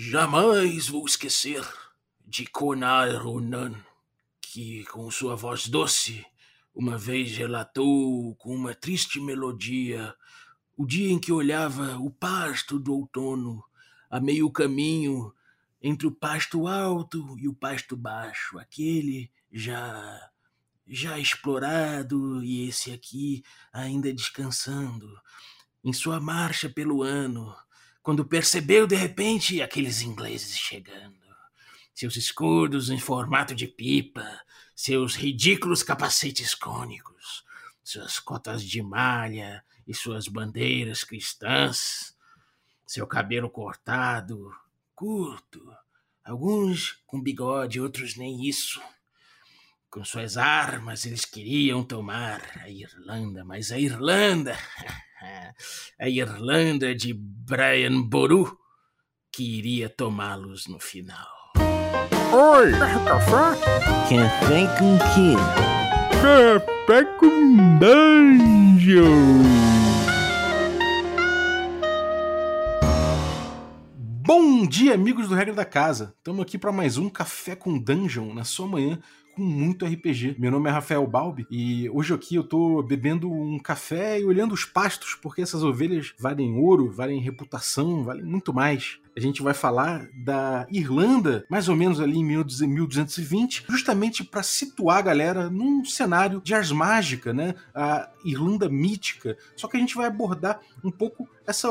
Jamais vou esquecer de Conar Ronan, que com sua voz doce uma vez relatou com uma triste melodia o dia em que olhava o pasto do outono a meio caminho entre o pasto alto e o pasto baixo, aquele já já explorado e esse aqui ainda descansando. Em sua marcha pelo ano, quando percebeu de repente aqueles ingleses chegando. Seus escudos em formato de pipa, seus ridículos capacetes cônicos, suas cotas de malha e suas bandeiras cristãs, seu cabelo cortado, curto, alguns com bigode, outros nem isso. Com suas armas, eles queriam tomar a Irlanda, mas a Irlanda, a Irlanda de Brian Boru, que iria tomá-los no final. Oi, café? Café com quê? Café com dungeon. Bom dia, amigos do Regra da Casa. Estamos aqui para mais um Café com Dungeon na sua manhã com muito RPG. Meu nome é Rafael Balbi e hoje aqui eu tô bebendo um café e olhando os pastos, porque essas ovelhas valem ouro, valem reputação, valem muito mais a gente vai falar da Irlanda, mais ou menos ali em 1220, justamente para situar a galera num cenário de ars mágica, né? A Irlanda mítica. Só que a gente vai abordar um pouco essa,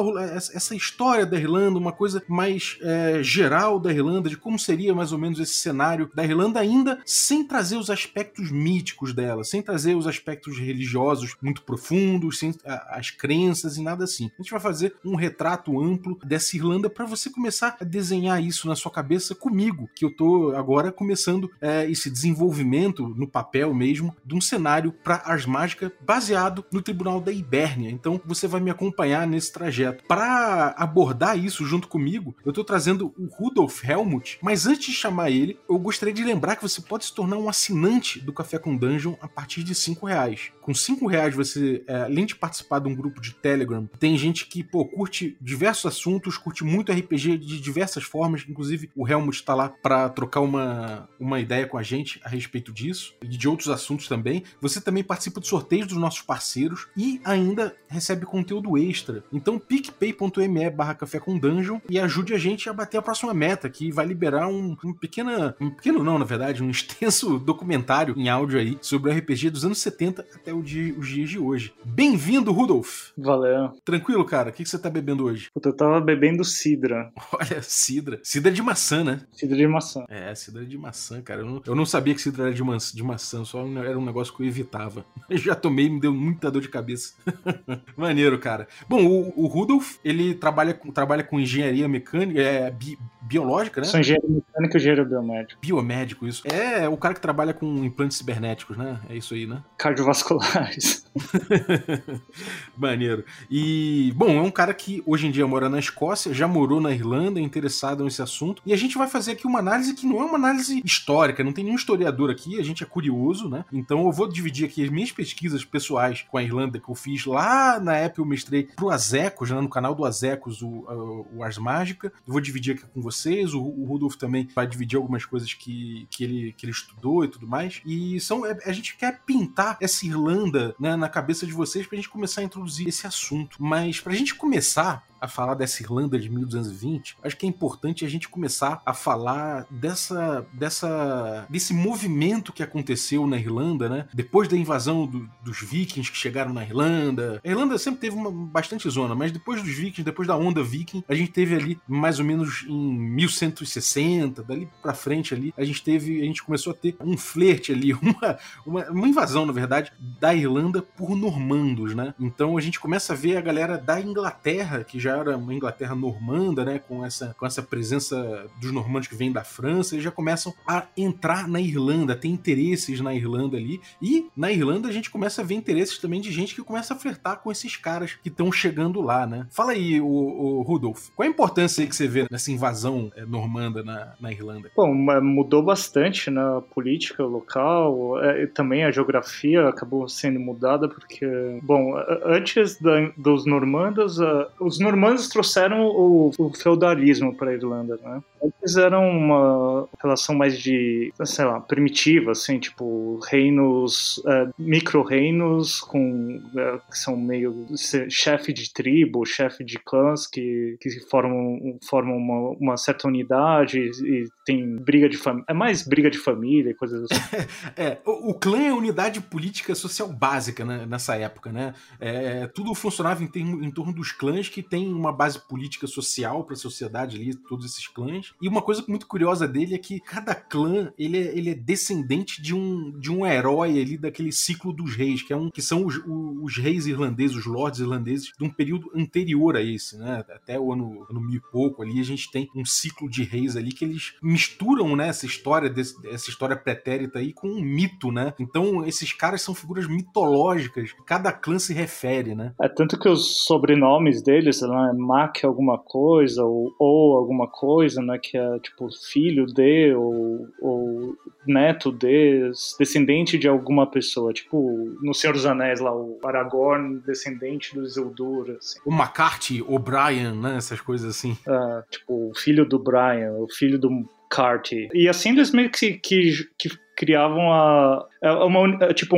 essa história da Irlanda, uma coisa mais é, geral da Irlanda, de como seria mais ou menos esse cenário da Irlanda, ainda sem trazer os aspectos míticos dela, sem trazer os aspectos religiosos muito profundos, sem as crenças e nada assim. A gente vai fazer um retrato amplo dessa Irlanda para você começar a desenhar isso na sua cabeça comigo, que eu tô agora começando é, esse desenvolvimento no papel mesmo de um cenário para Ars Mágica baseado no Tribunal da Ibérnia. Então você vai me acompanhar nesse trajeto. Para abordar isso junto comigo, eu tô trazendo o Rudolf Helmut, mas antes de chamar ele, eu gostaria de lembrar que você pode se tornar um assinante do Café com Dungeon a partir de cinco reais. Com cinco reais você, é, além de participar de um grupo de Telegram, tem gente que pô, curte diversos assuntos, curte muito RPG de diversas formas, inclusive o Helmut está lá para trocar uma, uma ideia com a gente a respeito disso e de outros assuntos também. Você também participa de sorteios dos nossos parceiros e ainda recebe conteúdo extra. Então picpay.me barra café com dungeon e ajude a gente a bater a próxima meta, que vai liberar um, um pequena. Um pequeno não, na verdade, um extenso documentário em áudio aí sobre o RPG dos anos 70 até o dia, os dias de hoje. Bem-vindo, Rudolf! Valeu. Tranquilo, cara? O que, que você tá bebendo hoje? Puta, eu tava bebendo cidra. Olha, cidra. Cidra de maçã, né? Cidra de maçã. É, cidra de maçã, cara. Eu não, eu não sabia que cidra era de, ma de maçã, só era um negócio que eu evitava. Eu já tomei, me deu muita dor de cabeça. Maneiro, cara. Bom, o, o Rudolf, ele trabalha, trabalha com engenharia mecânica, é bi, biológica, né? Sou engenheiro mecânico e engenheiro biomédico. Biomédico, isso. É o cara que trabalha com implantes cibernéticos, né? É isso aí, né? Cardiovasculares. Maneiro. E, bom, é um cara que hoje em dia mora na Escócia, já morou na Irlanda, é interessado nesse assunto. E a gente vai fazer aqui uma análise que não é uma análise histórica, não tem nenhum historiador aqui, a gente é curioso, né? Então eu vou dividir aqui as minhas pesquisas pessoais com a Irlanda que eu fiz lá na época eu mestrei pro Azecos, né, no canal do Azecos, o, o Ars Mágica. Eu vou dividir aqui com vocês, o, o Rudolf também vai dividir algumas coisas que, que, ele, que ele estudou e tudo mais. E são, é, a gente quer pintar essa Irlanda né, na cabeça de vocês pra gente começar a introduzir esse assunto. Mas pra gente começar, a falar dessa Irlanda de 1220, acho que é importante a gente começar a falar dessa, dessa desse movimento que aconteceu na Irlanda, né? Depois da invasão do, dos vikings que chegaram na Irlanda. A Irlanda sempre teve uma bastante zona, mas depois dos vikings, depois da onda viking, a gente teve ali mais ou menos em 1160, dali para frente ali, a gente teve, a gente começou a ter um flerte ali, uma, uma, uma invasão, na verdade, da Irlanda por normandos, né? Então a gente começa a ver a galera da Inglaterra que já já era uma Inglaterra normanda, né, com essa, com essa presença dos normandos que vêm da França, eles já começam a entrar na Irlanda, ter interesses na Irlanda ali, e na Irlanda a gente começa a ver interesses também de gente que começa a flertar com esses caras que estão chegando lá, né? Fala aí, o, o, Rudolf, qual a importância aí que você vê nessa invasão é, normanda na, na Irlanda? Bom, mudou bastante na política local, é, também a geografia acabou sendo mudada porque, bom, antes da, dos normandos, uh, os normandos normandos trouxeram o, o feudalismo para a Irlanda, né? Eles eram uma relação mais de, sei lá, primitiva, assim, tipo reinos, uh, micro-reinos com uh, que são meio chefe de tribo, chefe de clãs que, que formam, formam uma, uma certa unidade e, e tem briga de família. É mais briga de família e coisas assim. é, o, o, clã é a unidade política social básica né, nessa época, né? É, tudo funcionava em, termo, em torno dos clãs que tem uma base política social para a sociedade ali, todos esses clãs. E uma coisa muito curiosa dele é que cada clã ele é, ele é descendente de um, de um herói ali daquele ciclo dos reis, que, é um, que são os, os reis irlandeses, os lords irlandeses, de um período anterior a esse, né? Até o ano, ano mil e pouco ali, a gente tem um ciclo de reis ali que eles misturam né, essa história, desse, essa história pretérita aí com um mito, né? Então, esses caras são figuras mitológicas, cada clã se refere, né? É tanto que os sobrenomes deles, né, Mac alguma coisa, ou, ou alguma coisa, né? Que é tipo filho de, ou, ou neto de, descendente de alguma pessoa. Tipo, no Senhor dos Anéis lá, o Aragorn, descendente do Isildur, assim. O McCarthy, o Brian, né? Essas coisas assim. É, tipo, o filho do Brian, o filho do Carty. E assim eles meio que, que, que criavam a, a uma tipo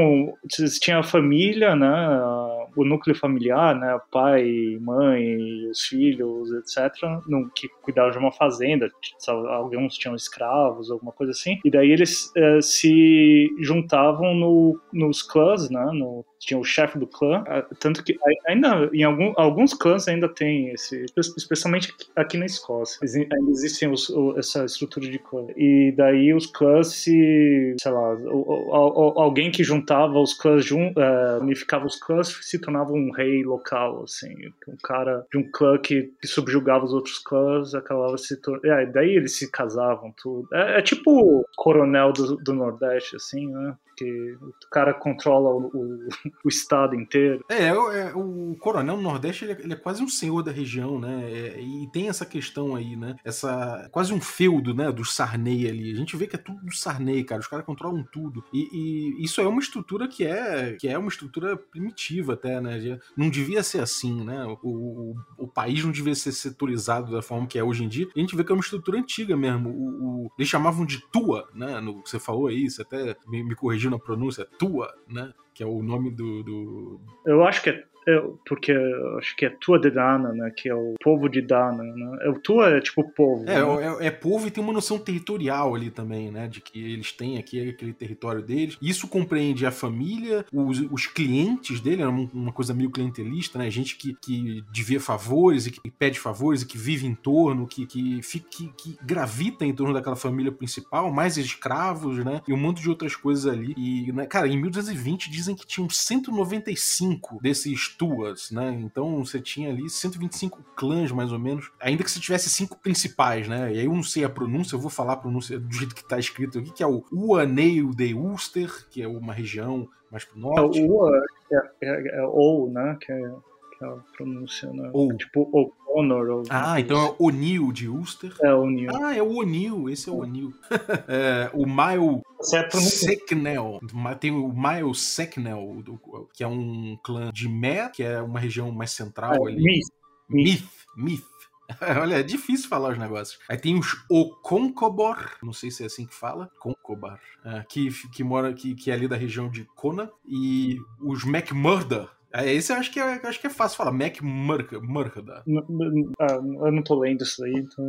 tinha a família né o núcleo familiar né pai mãe os filhos etc que cuidavam de uma fazenda alguns tinham escravos alguma coisa assim e daí eles eh, se juntavam no, nos clãs né no tinha o chefe do clã, tanto que ainda em algum, alguns clãs ainda tem esse, especialmente aqui na Escócia, ainda existem os, essa estrutura de clã. E daí os clãs se, sei lá, alguém que juntava os clãs, jun, é, unificava os clãs, se tornava um rei local, assim, um cara de um clã que, que subjugava os outros clãs, acabava se tornando, é, daí eles se casavam, tudo. É, é tipo o coronel do, do Nordeste, assim, né? Porque o cara controla o, o, o estado inteiro. É, é, o coronel no Nordeste ele é, ele é, quase um senhor da região, né? É, e tem essa questão aí, né? Essa quase um feudo, né? Do Sarney ali. A gente vê que é tudo do Sarney, cara. Os caras controlam tudo. E, e, isso é uma estrutura que é que é uma estrutura primitiva até, né? Não devia ser assim, né? O, o, o país não devia ser setorizado da forma que é hoje em dia. A gente vê que é uma estrutura antiga mesmo. O, eles chamavam de tua, né? No, você falou aí, você até me, me corrigiu na pronúncia, Tua, né? Que é o nome do. do... Eu acho que é, porque acho que é Tua de Dana, né? Que é o povo de Dana, né? O Tua é tipo povo. É, né? é, é, povo e tem uma noção territorial ali também, né? De que eles têm aqui aquele território deles. Isso compreende a família, os, os clientes dele, é uma coisa meio clientelista, né? Gente que, que devia favores e que pede favores e que vive em torno, que, que, que, que gravita em torno daquela família principal, mais escravos, né? E um monte de outras coisas ali. E, né, cara, em 1220 dizem que tinham 195 desses tuas, né? Então você tinha ali 125 clãs, mais ou menos. Ainda que você tivesse cinco principais, né? E aí eu não sei a pronúncia, eu vou falar a pronúncia do jeito que tá escrito aqui, que é o Uaneio de Ulster, que é uma região mais pro norte. É, o Ua é, é, é, ou, né? Que é, que é a pronúncia, né? Ou. Tipo O'Connor. Ou ah, então é O'Neill de Ulster. É, O'Neill. Ah, é o O'Neill, esse é o O'Neill. é, o Mile é Secknell. Tem o Miles Secknell, que é um clã de Mer, que é uma região mais central é, ali. Myth. Myth. Myth. Olha, é difícil falar os negócios. Aí tem os Okonkobor, não sei se é assim que fala, Konkobar, é, que, que mora que, que é ali da região de Kona, e os McMurder, é, esse eu acho que é, acho que é fácil falar. Mac Murda. Ah, eu não tô lendo isso aí, então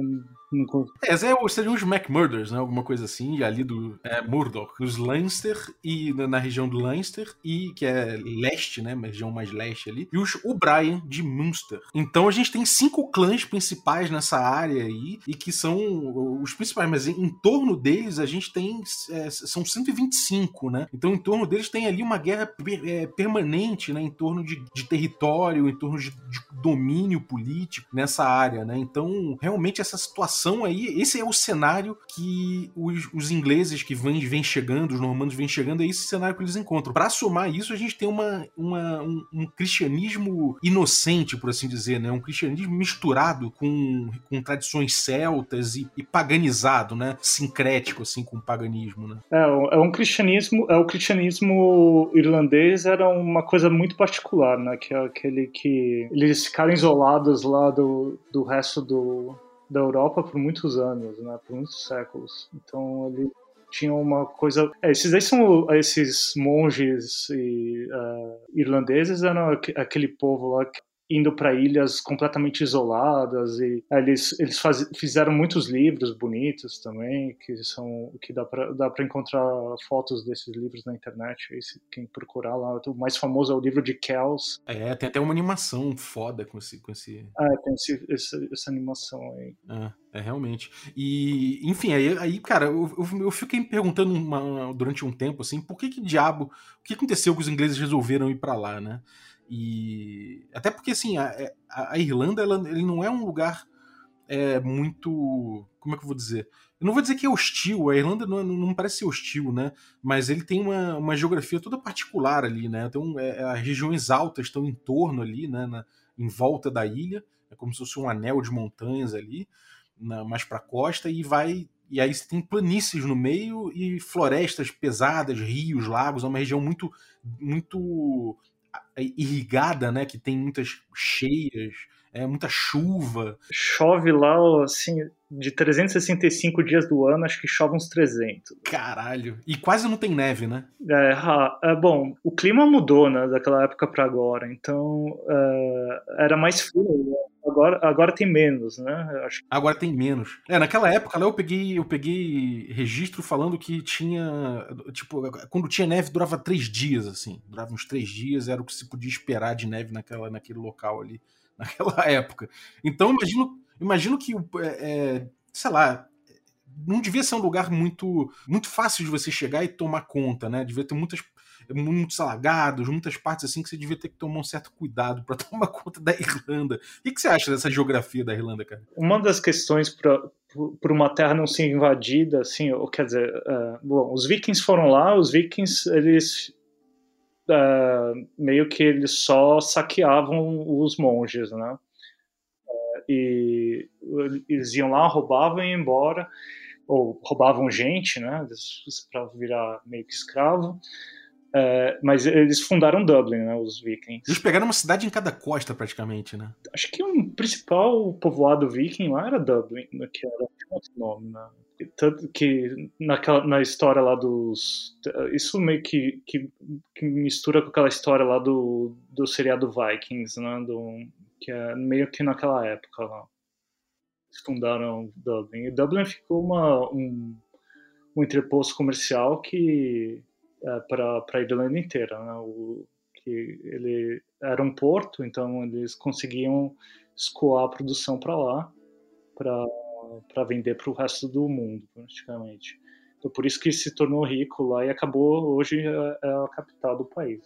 não. É, é, seriam os Mac Murders, né? Alguma coisa assim, ali do é, Murdoch. Os Leinster e na, na, região do Leinster, e que é leste, né? Uma região mais leste ali. E os O'Brien de Munster. Então a gente tem cinco clãs principais nessa área aí, e que são os principais, mas em, em torno deles a gente tem. É, são 125, né? Então em torno deles tem ali uma guerra é, permanente, né? Em torno torno de, de território, em torno de, de, domínio político nessa área, né? Então, realmente, essa situação aí, esse é o cenário que os, os ingleses que vêm, vêm chegando, os normandos vêm chegando, é esse cenário que eles encontram. Para somar isso, a gente tem uma, uma um, um, cristianismo inocente, por assim dizer, né? Um cristianismo misturado com, com tradições celtas e, e paganizado, né? Sincrético, assim, com o paganismo, né? É, é um cristianismo, é o cristianismo irlandês era uma coisa muito particular particular, né? Que é aquele que eles ficaram isolados lá do, do resto do, da Europa por muitos anos, né? Por muitos séculos. Então ele tinha uma coisa. É, esses aí são esses monges e, uh, irlandeses eram aquele povo lá que indo para ilhas completamente isoladas e eles eles faz, fizeram muitos livros bonitos também que são que dá para dá para encontrar fotos desses livros na internet aí se quem procurar lá o mais famoso é o livro de Kells. É tem até uma animação foda com esse com esse é tem esse, essa, essa animação aí. É, é realmente. E enfim aí, aí cara eu, eu, eu fiquei me perguntando uma, durante um tempo assim por que que diabo o que aconteceu que os ingleses resolveram ir para lá né e até porque assim a, é, a, a Irlanda ela, ele não é um lugar é, muito como é que eu vou dizer? Eu não vou dizer que é hostil a Irlanda não, não parece ser hostil né? Mas ele tem uma, uma geografia toda particular ali né? Então é, as regiões altas estão em torno ali né? Na, em volta da ilha. É como se fosse um anel de montanhas ali na, mais para a costa e vai e aí você tem planícies no meio e florestas pesadas, rios, lagos, é uma região muito muito irrigada, né? Que tem muitas cheias, é, muita chuva. Chove lá, assim, de 365 dias do ano, acho que chove uns 300. Caralho. E quase não tem neve, né? É, é bom, o clima mudou, né, daquela época para agora. Então, uh, era mais frio, né? Agora, agora tem menos, né? Acho... Agora tem menos. É, naquela época lá eu peguei, eu peguei registro falando que tinha. Tipo, quando tinha neve durava três dias, assim. Durava uns três dias, era o que se podia esperar de neve naquela, naquele local ali, naquela época. Então, imagino, imagino que, é, é, sei lá, não devia ser um lugar muito, muito fácil de você chegar e tomar conta, né? Devia ter muitas muitos alagados, muitas partes assim que você devia ter que tomar um certo cuidado para tomar conta da Irlanda. O que, você acha dessa geografia da Irlanda, cara? Uma das questões para uma terra não ser invadida, assim, ou quer dizer, uh, bom, os vikings foram lá, os vikings eles uh, meio que eles só saqueavam os monges, né? Uh, e eles iam lá, roubavam e iam embora, ou roubavam gente, né? Para virar meio que escravo. É, mas eles fundaram Dublin, né, os vikings. Eles pegaram uma cidade em cada costa, praticamente, né? Acho que o um principal povoado viking lá era Dublin, né, que era outro nome, né? Tanto que naquela, na história lá dos. Isso meio que, que, que, mistura com aquela história lá do, do seriado Vikings, né? Do, que é meio que naquela época lá. Eles fundaram Dublin. E Dublin ficou uma, um, um entreposto comercial que é, para a Irlanda inteira. Né? O, que ele era um porto, então eles conseguiam escoar a produção para lá, para vender para o resto do mundo, praticamente. Então, por isso que se tornou rico lá e acabou hoje é, é a capital do país.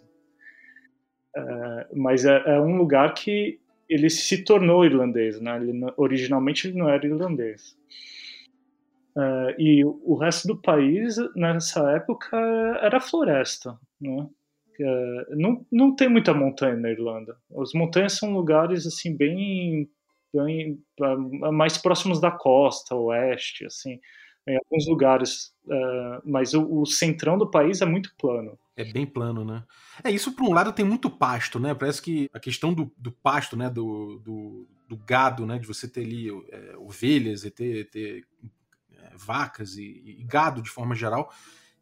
É, mas é, é, um lugar que ele se tornou irlandês, né? Ele, originalmente ele não era irlandês. Uh, e o resto do país, nessa época, era floresta. Né? Uh, não, não tem muita montanha na Irlanda. As montanhas são lugares assim bem, bem mais próximos da costa, oeste, assim, em alguns lugares. Mas o, o, centrão do país é muito plano. É bem plano, né? É isso. Por um lado tem muito pasto, né? Parece que a questão do, do pasto, né? Do, do, do, gado, né? De você ter ali é, ovelhas e ter, ter vacas e, e, gado de forma geral,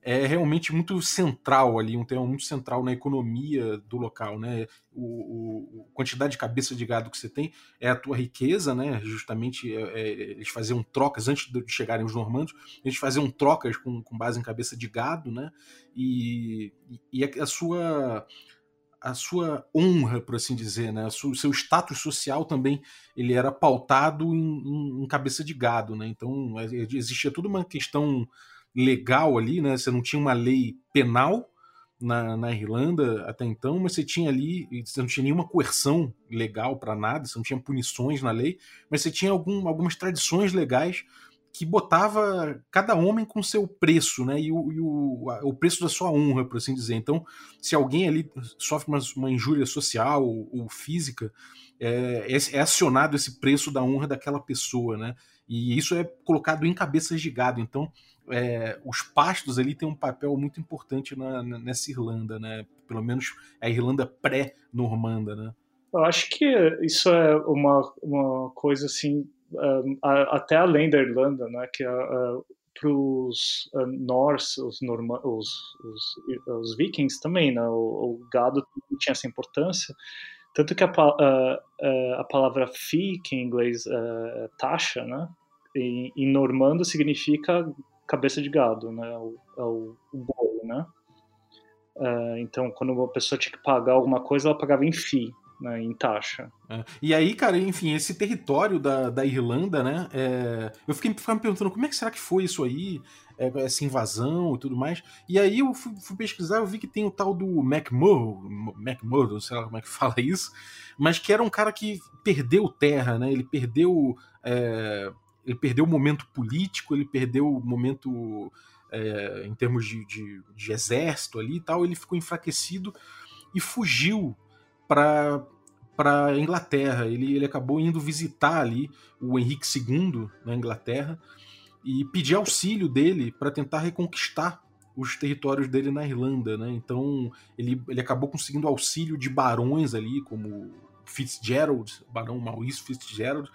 é realmente muito central ali, um tema muito central na economia do local, né? O, o a quantidade de cabeça de gado que você tem é a tua riqueza, né? Justamente é, é, eles faziam trocas antes de chegarem os normandos, eles faziam trocas com, com base em cabeça de gado, né? E, e a, a sua a sua honra, por assim dizer, né? O seu status social também ele era pautado em, em, cabeça de gado, né? Então é, existia toda uma questão legal ali, né? Você não tinha uma lei penal na, na Irlanda até então, mas você tinha ali, você não tinha nenhuma coerção legal para nada, você não tinha punições na lei, mas você tinha algum, algumas tradições legais que botava cada homem com seu preço, né? E, o, e o, o, preço da sua honra, por assim dizer. Então, se alguém ali sofre uma, uma injúria social ou, ou física, é, é, é, acionado esse preço da honra daquela pessoa, né? E isso é colocado em cabeças de gado. Então, é, os pastos ali têm um papel muito importante na, nessa Irlanda, né? pelo menos a Irlanda pré-normanda, né? Eu acho que isso é uma, uma coisa assim, até além da Irlanda, né? Que uh, para os uh, Norse, os, norma, os, os, os, vikings também, né? O, o, gado tinha essa importância. Tanto que a, uh, a palavra fi, que em inglês é taxa, né? Em, em normando significa cabeça de gado, né? O, é o, o né? Uh, então, quando uma pessoa tinha que pagar alguma coisa, ela pagava em fi né, em taxa. É. E aí, cara, enfim, esse território da, da Irlanda, né? É... eu fiquei me perguntando como é que será que foi isso aí, é, essa invasão e tudo mais. E aí eu fui, fui, pesquisar, eu vi que tem o tal do McMurdo, não sei lá como é que fala isso, mas que era um cara que perdeu terra, né? Ele perdeu. É... ele perdeu o momento político, ele perdeu o momento. É, em termos de, de, de, exército ali e tal, ele ficou enfraquecido e fugiu para para Inglaterra. Ele, ele acabou indo visitar ali o Henrique II na Inglaterra e pedir auxílio dele para tentar reconquistar os territórios dele na Irlanda, né? Então ele, ele acabou conseguindo auxílio de barões ali, como Fitzgerald, barão Maurice Fitzgerald,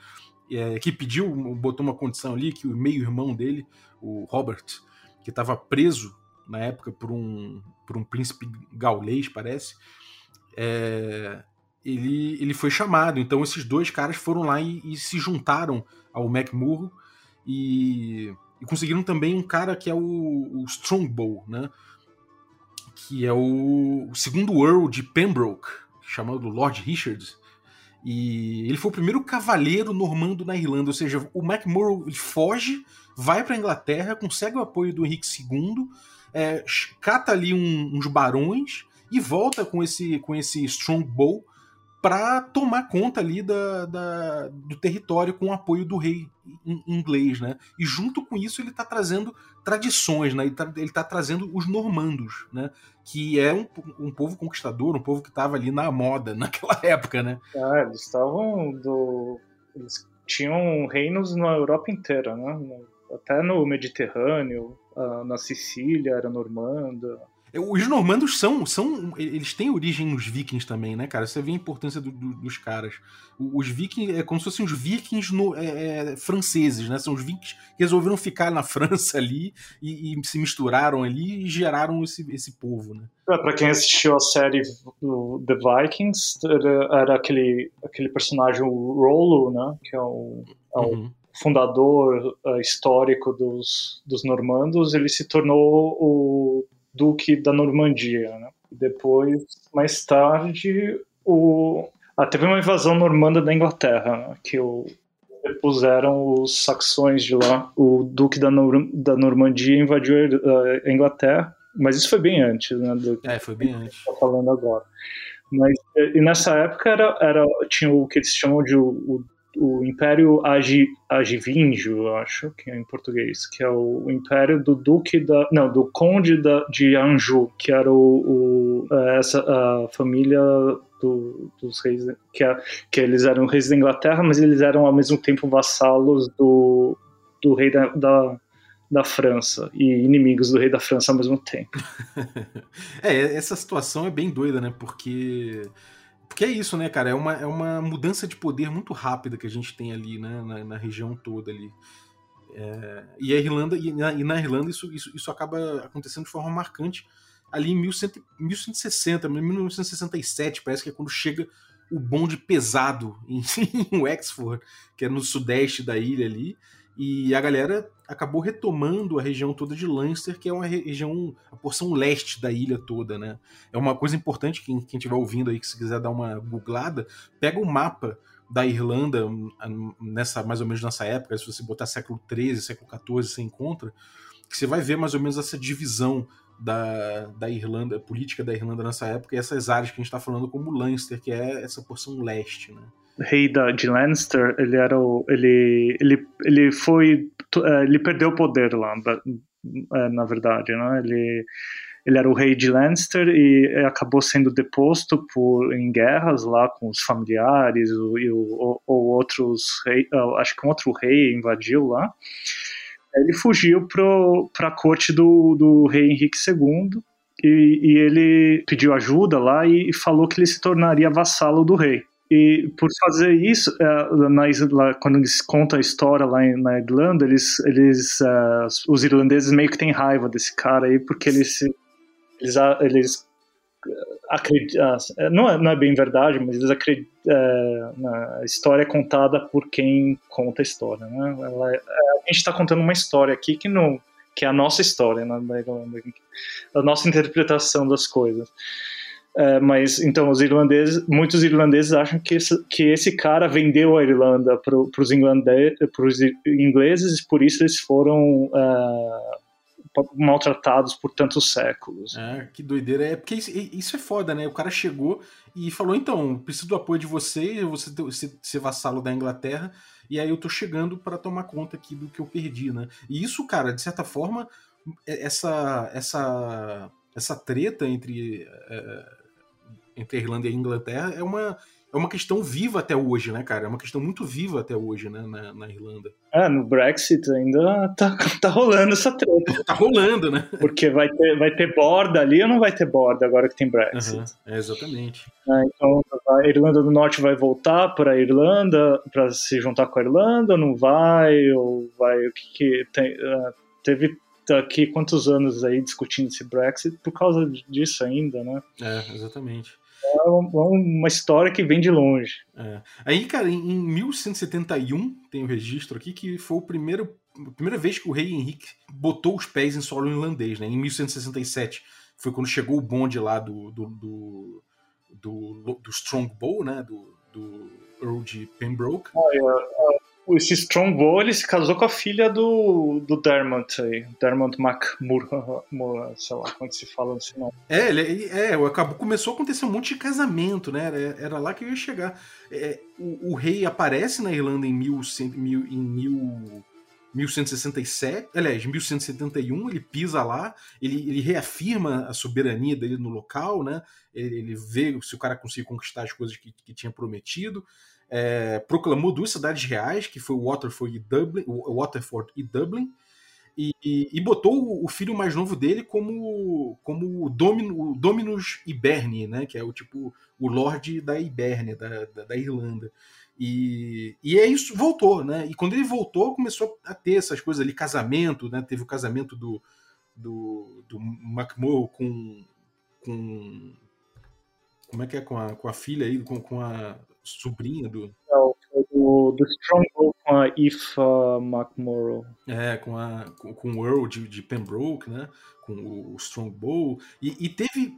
é, que pediu, botou uma condição ali que o meio-irmão dele, o Robert, que estava preso na época por um, por um príncipe gaulês, parece, é, ele, ele foi chamado. Então esses dois caras foram lá e, e se juntaram ao McMurro e, e, conseguiram também um cara que é o, o Strongbow, né? Que é o, o segundo Earl de Pembroke, chamado Lord Richard. E ele foi o primeiro cavaleiro normando na Irlanda, ou seja, o McMurrough foge, vai para Inglaterra, consegue o apoio do Henrique II, é, cata ali um, uns barões e volta com esse, com esse Strongbow para tomar conta ali da, da, do território com o apoio do rei inglês, né? E junto com isso ele está trazendo tradições, né? Ele está tá trazendo os normandos, né? Que é um, um povo conquistador, um povo que estava ali na moda naquela época, né? Ah, eles estavam do... Eles tinham reinos na Europa inteira, né? Até no Mediterrâneo, ah, na Sicília era normanda. Os normandos são, são. Eles têm origem nos vikings também, né, cara? Você vê a importância do, do, dos caras. Os vikings é como se fossem os vikings no, é, é, franceses, né? São os vikings que resolveram ficar na França ali e, e se misturaram ali e geraram esse, esse povo, né? É, pra quem assistiu a série The Vikings, era, era aquele, aquele personagem, o Rollo, né? Que é o, é o uhum fundador uh, histórico dos, dos normandos, ele se tornou o duque da Normandia. Né? Depois, mais tarde, o... ah, teve uma invasão normanda da Inglaterra, né? que o... depuseram os saxões de lá. O duque da, Nor... da Normandia invadiu a Inglaterra, mas isso foi bem antes, né? Do... É, foi bem antes. Tá falando agora. Mas e nessa época era, era tinha o que eles chamam de o, o o Império Agi, Agivingio, eu acho que é em português, que é o, Império do Duque da, não, do Conde da, de Anjou, que era o, o é, essa a família do, dos reis, que, a, que eles eram reis da Inglaterra, mas eles eram ao mesmo tempo vassalos do, do rei da, da da França e inimigos do rei da França ao mesmo tempo. é, essa situação é bem doida, né? Porque porque é isso, né, cara? É uma, é uma mudança de poder muito rápida que a gente tem ali, né, na, na região toda ali. É, e a Irlanda, e na, e na, Irlanda isso, isso, isso acaba acontecendo de forma marcante ali em 1100, 1160, 1967, parece que é quando chega o bonde pesado em, em Wexford, que é no sudeste da ilha ali, e a galera acabou retomando a região toda de Leinster, que é uma região, a porção leste da ilha toda, né? É uma coisa importante, quem, estiver ouvindo aí, que se quiser dar uma googlada, pega o mapa da Irlanda nessa mais ou menos nessa época, se você botar século XIII, século XIV, você encontra, que você vai ver mais ou menos essa divisão da, da Irlanda, política da Irlanda nessa época, e essas áreas que a gente está falando como Leinster, que é essa porção leste, né? Rei da, de Leinster, ele era o, ele, ele, ele foi, é, ele perdeu o poder lá, é, na verdade, né? Ele, ele era o rei de Leinster e acabou sendo deposto por em guerras lá com os familiares e o, ou outros rei, acho que um outro rei invadiu lá. Ele fugiu para a corte do, do rei Henrique II e, e ele pediu ajuda lá e falou que ele se tornaria vassalo do rei. E por fazer isso, na, lá, quando eles contam a história lá na Irlanda, eles, eles, uh, os irlandeses meio que têm raiva desse cara aí, porque eles, eles, eles acreditam, não é, não é bem verdade, mas eles acreditam, uh, a história é contada por quem conta a história, né? Ela, a gente está contando uma história aqui que não que é a nossa história, né? a nossa interpretação das coisas. É, mas então os irlandeses, muitos irlandeses acham que esse, que esse cara vendeu a Irlanda para os ingleses e por isso eles foram uh, maltratados por tantos séculos. É, que doideira. É porque isso, é foda, né? O cara chegou e falou: então, preciso do apoio de você, você ser vassalo da Inglaterra, e aí eu tô chegando para tomar conta aqui do que eu perdi, né? E isso, cara, de certa forma, é, essa essa essa treta entre é, entre a Irlanda e a Inglaterra é uma, é uma questão viva até hoje, né, cara? É uma questão muito viva até hoje, né, na, na Irlanda. É, no Brexit ainda tá, tá rolando essa treta. tá rolando, né? Porque vai ter, vai ter borda ali ou não vai ter borda agora que tem Brexit? Uhum, é, exatamente. É, então a Irlanda do Norte vai voltar para a Irlanda para se juntar com a Irlanda, ou não vai? Ou vai? O que, que tem? Uh, teve aqui quantos anos aí discutindo esse Brexit por causa disso ainda, né? É, exatamente é uma história que vem de longe. É. Aí, cara, em 1171, tem o um registro aqui, que foi o primeiro, a primeira vez que o rei Henrique botou os pés em solo irlandês, né? Em 1167 foi quando chegou o bonde lá do, do, do, do, do Strongbow, né? Do, do Earl de Pembroke. Ah, é, é esse Strongbow ele se casou com a filha do, do Dermot aí, Dermot McMurray, sei lá é se fala esse nome. É, ele, é, acabou, começou a acontecer um monte de casamento, né? Era, era lá que eu ia chegar. É, o, o, rei aparece na Irlanda em, mil, mil, em mil, 1167, aliás, 1171, ele pisa lá, ele, ele reafirma a soberania dele no local, né? Ele, ele vê se o cara conseguir conquistar as coisas que, que tinha prometido é, proclamou duas cidades reais, que foi Waterford e Dublin, Waterford e Dublin, e, e, botou o filho mais novo dele como como Domino, Dominus Iberni, né, que é o tipo o Lorde da Ibérnia, da, da, da, Irlanda. E, e é isso, voltou, né? E quando ele voltou, começou a ter essas coisas ali, casamento, né? Teve o casamento do, do, do com, com. Como é que é? Com a, com a filha aí, com, com a sobrinha do. Não, foi do, do Strongbow com a Aoife McMorrow. É, com, a, com, com o Earl de, de Pembroke, né? Com o, Strongbow. E, e teve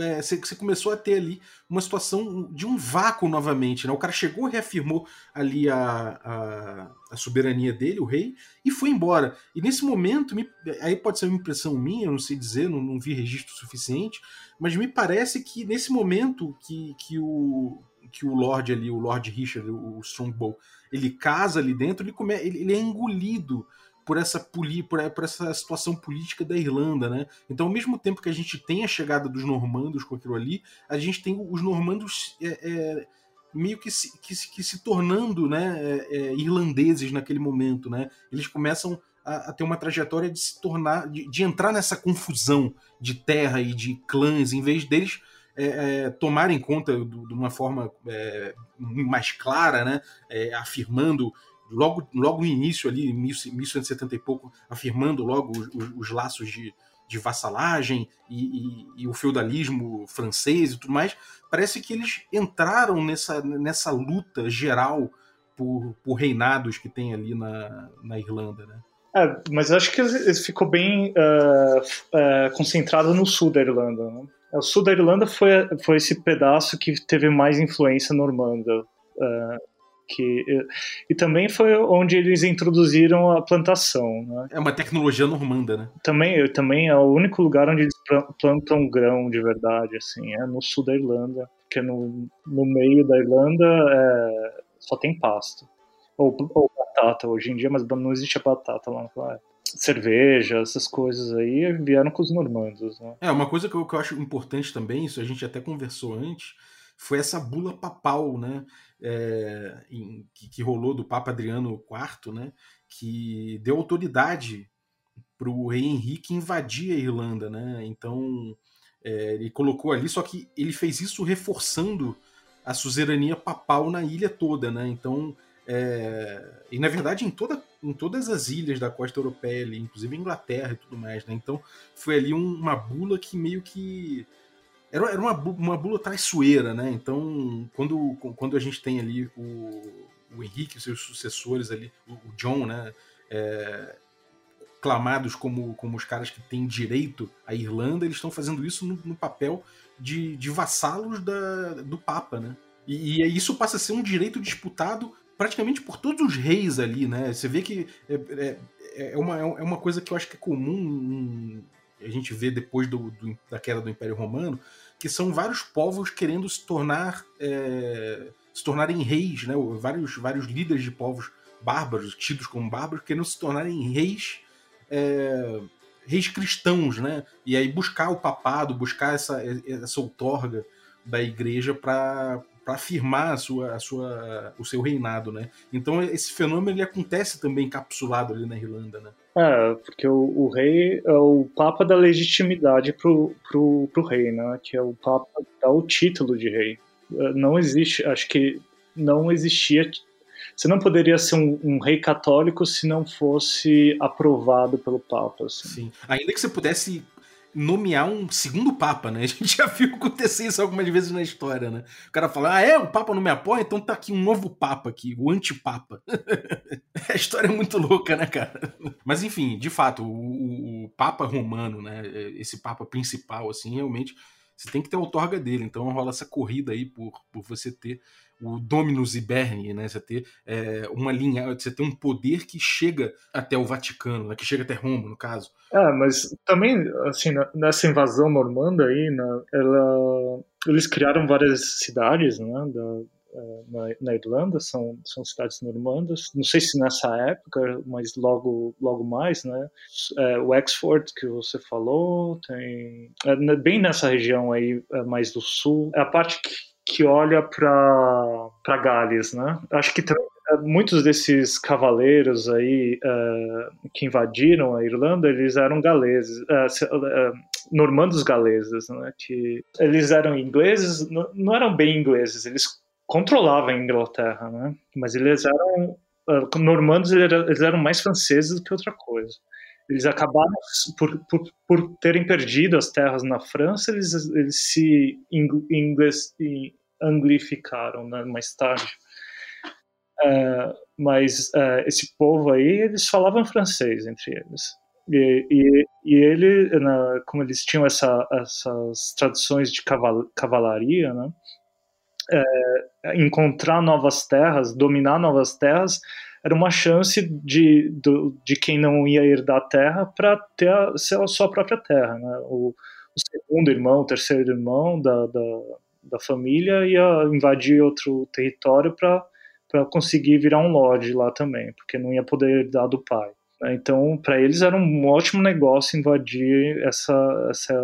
é, você, começou a ter ali uma situação de um vácuo novamente. Né? O cara chegou, reafirmou ali a, a, a, soberania dele, o rei, e foi embora. E nesse momento, me, aí pode ser uma impressão minha, eu não sei dizer, não, não vi registro suficiente, mas me parece que nesse momento que, que o, que o Lorde ali, o Lord Richard, o Strongbow, ele casa ali dentro, ele, come, ele, ele é engolido por essa, poli, por, por, essa situação política da Irlanda, né? Então, ao mesmo tempo que a gente tem a chegada dos normandos com aquilo ali, a gente tem os normandos é, é, meio que se, que, que, se tornando né, é, é, irlandeses naquele momento, né? Eles começam a, a, ter uma trajetória de se tornar, de, de entrar nessa confusão de terra e de clãs, em vez deles é, é, tomarem conta de uma forma é, mais clara, né, é, afirmando logo, logo no início ali, em 1170 e pouco, afirmando logo os, os laços de, de vassalagem e, e, e, o feudalismo francês e tudo mais, parece que eles entraram nessa, nessa luta geral por, por reinados que tem ali na, na Irlanda, né? É, mas acho que ficou bem uh, uh, concentrado no sul da Irlanda. Né? O sul da Irlanda foi, foi esse pedaço que teve mais influência normanda. Uh, que, e também foi onde eles introduziram a plantação. Né? É uma tecnologia normanda, né? Também, também é o único lugar onde eles plantam grão de verdade, assim, é no sul da Irlanda, porque no, no meio da Irlanda é, só tem pasto. Ou, ou, batata hoje em dia, mas não existe a batata lá naquela época cerveja, essas coisas aí vieram com os normandos. Né? É, uma coisa que eu, que eu acho importante também, isso a gente até conversou antes, foi essa bula papal, né? É, em, que, que, rolou do Papa Adriano IV, né? Que deu autoridade para o rei Henrique invadir a Irlanda, né? Então é, ele colocou ali, só que ele fez isso reforçando a suzerania papal na ilha toda, né? Então é, e na verdade em, toda, em todas as ilhas da costa europeia ali, inclusive Inglaterra e tudo mais, né? Então foi ali um, uma bula que meio que era, era uma, uma bula traiçoeira, né? Então quando, quando a gente tem ali o, o Henrique e seus sucessores ali, o, o John, né? É, clamados como, como os caras que têm direito à Irlanda, eles estão fazendo isso no, no papel de, de vassalos da, do Papa, né? E, e, isso passa a ser um direito disputado praticamente por todos os reis ali, né? Você vê que é, é, é uma, é uma coisa que eu acho que é comum a gente vê depois do, do, da queda do Império Romano, que são vários povos querendo se tornar é, se tornarem reis, né? Vários, vários líderes de povos bárbaros, tidos como bárbaros, querendo se tornarem reis é, reis cristãos, né? E aí buscar o papado, buscar essa, essa outorga da igreja para afirmar a sua, a sua, o seu reinado, né? Então esse fenômeno ele acontece também encapsulado ali na Irlanda, né? É, porque o, o rei é o papa da legitimidade pro, pro, pro rei, né? Que é o papa dá o título de rei. É, não existe, acho que não existia você não poderia ser um, um, rei católico se não fosse aprovado pelo Papa. Assim. Sim. Ainda que você pudesse nomear um segundo Papa, né? A gente já viu acontecer isso algumas vezes na história, né? O cara fala, ah, é? O Papa não me apoia? Então tá aqui um novo Papa aqui, o antipapa. a história é muito louca, né, cara? Mas enfim, de fato, o, o Papa romano, né? Esse Papa principal, assim, realmente você tem que ter a outorga dele. Então rola essa corrida aí por, por você ter o Dominus Iberni, né? Você ter é, uma linha, você ter um poder que chega até o Vaticano, né? que chega até Roma, no caso. É, mas também, assim, nessa invasão normanda aí, ela, eles criaram várias cidades, né, da, é, na, na, Irlanda, são, são cidades normandas. Não sei se nessa época, mas logo, logo mais, né? É, o Exford, que você falou, tem. É, bem nessa região aí, é, mais do sul. É a parte que, que olha para Gales, né? Acho que é, muitos desses cavaleiros aí uh, que invadiram a Irlanda, eles eram galeses, uh, uh, normandos galeses, né? Que eles eram ingleses, não, eram bem ingleses, eles controlavam a Inglaterra, né? Mas eles eram normandos, eles eram mais franceses do que outra coisa. Eles acabaram, por, por, por terem perdido as terras na França, eles, eles se inglês, anglificaram né, mais tarde. Uh, mas uh, esse povo aí, eles falavam francês entre eles. E, e, e ele, como eles tinham essa, essas tradições de caval, cavalaria, né, é, encontrar novas terras, dominar novas terras, era uma chance de, de, de quem não ia herdar a terra para ter a, a, sua própria terra. Né? O, o, segundo irmão, o terceiro irmão da, da, da família ia invadir outro território para conseguir virar um lord lá também, porque não ia poder herdar do pai. Então, para eles era um ótimo negócio invadir essa, essa,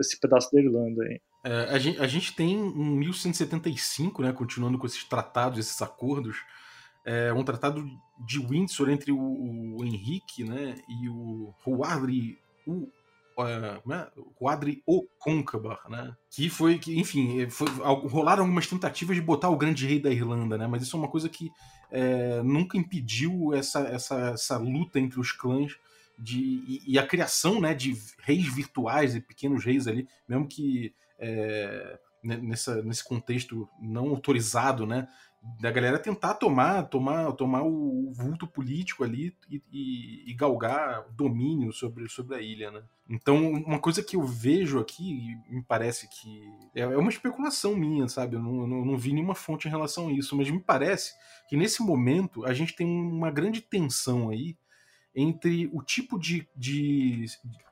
esse pedaço da Irlanda aí. É, a, gente, a, gente, tem em 1175, né, continuando com esses tratados, esses acordos, é, um tratado de Windsor entre o, o Henrique né, e o Huadri o, né, Huadri o Concabar, né, que foi, que, enfim, foi, rolaram algumas tentativas de botar o grande rei da Irlanda, né, mas isso é uma coisa que é, nunca impediu essa, essa, essa luta entre os clãs de, e, e, a criação né, de reis virtuais e pequenos reis ali, mesmo que é, nessa, nesse contexto não autorizado, né? Da galera tentar tomar, tomar, tomar o vulto político ali e, e, e galgar domínio sobre, sobre a ilha, né? Então, uma coisa que eu vejo aqui, me parece que é, é uma especulação minha, sabe? Eu não, eu não vi nenhuma fonte em relação a isso, mas me parece que nesse momento a gente tem uma grande tensão aí entre o tipo de, de,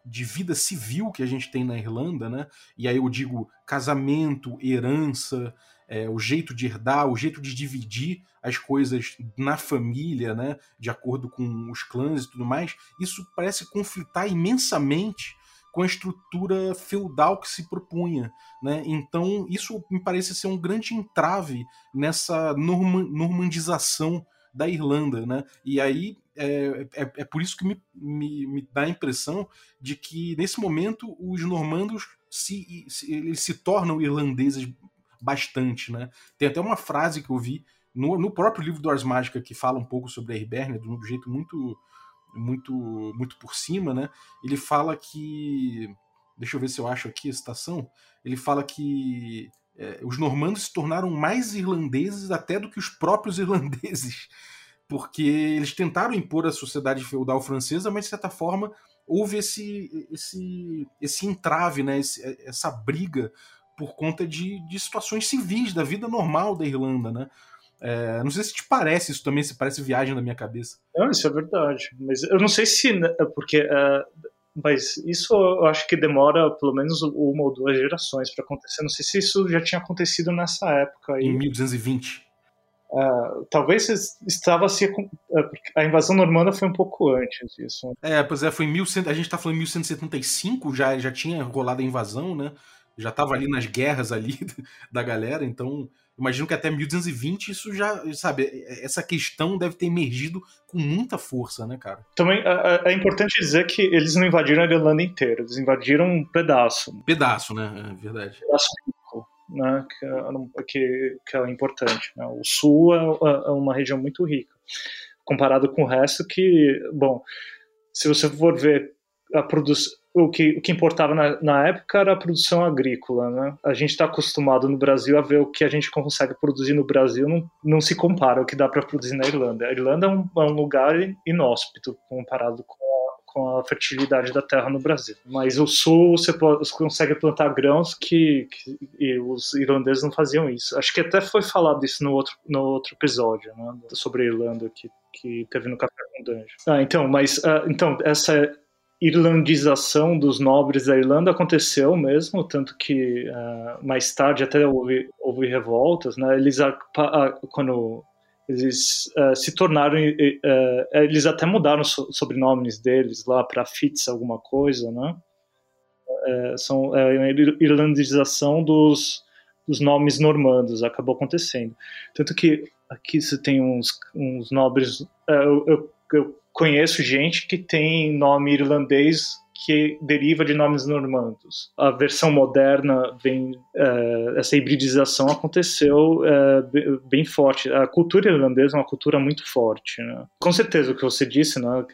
de, vida civil que a gente tem na Irlanda, né? E aí eu digo casamento, herança, é, o jeito de herdar, o jeito de dividir as coisas na família, né? De acordo com os clãs e tudo mais. Isso parece conflitar imensamente com a estrutura feudal que se propunha. Né? Então, isso me parece ser um grande entrave nessa normandização da Irlanda, né? E aí é, é, é por isso que me, me, me, dá a impressão de que nesse momento os normandos se, se, eles se tornam irlandeses bastante, né? Tem até uma frase que eu vi no, no próprio livro do Ars Mágica que fala um pouco sobre a Hibernia de um jeito muito muito muito por cima, né? Ele fala que deixa eu ver se eu acho aqui a citação. Ele fala que é, os normandos se tornaram mais irlandeses até do que os próprios irlandeses, porque eles tentaram impor a sociedade feudal francesa, mas de certa forma houve esse esse esse entrave, né? Esse, essa briga por conta de, de situações civis da vida normal da Irlanda, né? É, não sei se te parece isso também, se parece viagem da minha cabeça. Não, isso é verdade. Mas eu não sei se. Né, porque. Uh, mas isso eu acho que demora pelo menos uma ou duas gerações para acontecer. Não sei se isso já tinha acontecido nessa época. Aí. Em 1220. Uh, é, talvez estava se. A invasão normanda foi um pouco antes disso. É, pois é, foi em 1100. A gente tá falando em 1175, já, já tinha rolado a invasão, né? Já tava ali nas guerras ali da galera, então imagino que até 1220 isso já, sabe, essa questão deve ter emergido com muita força, né, cara? Também é, é, é importante dizer que eles não invadiram a Irlanda inteira, eles invadiram um pedaço. Pedaço, né? É verdade. Um pedaço rico, né? Que, é, que, que é importante. Né? O sul é, é uma região muito rica, comparado com o resto que, bom, se você for ver a produção o que, o que importava na, na, época era a produção agrícola. Né? A gente está acostumado no Brasil a ver o que a gente consegue produzir no Brasil, não, não se compara ao que dá para produzir na Irlanda. A Irlanda é um, é um lugar inóspito comparado com a, com a, fertilidade da terra no Brasil. Mas o sul você, consegue plantar grãos que, que, os irlandeses não faziam isso. Acho que até foi falado isso no outro, no outro episódio né? sobre a Irlanda que, que teve no Café com Dungeon. Ah, então, mas uh, então essa irlandização dos nobres da Irlanda aconteceu mesmo, tanto que uh, mais tarde até houve, houve revoltas, né? Eles quando eles uh, se tornaram, uh, eles até mudaram os sobrenomes deles lá para Fitz alguma coisa, né? são a irlandização dos, dos nomes normandos acabou acontecendo, tanto que aqui você tem uns, uns nobres, eu, eu, eu conheço gente que tem nome irlandês que deriva de nomes normandos. A versão moderna vem uh, essa hibridização aconteceu uh, bem forte. A cultura irlandesa é uma cultura muito forte. Né? Com certeza o que você disse, né,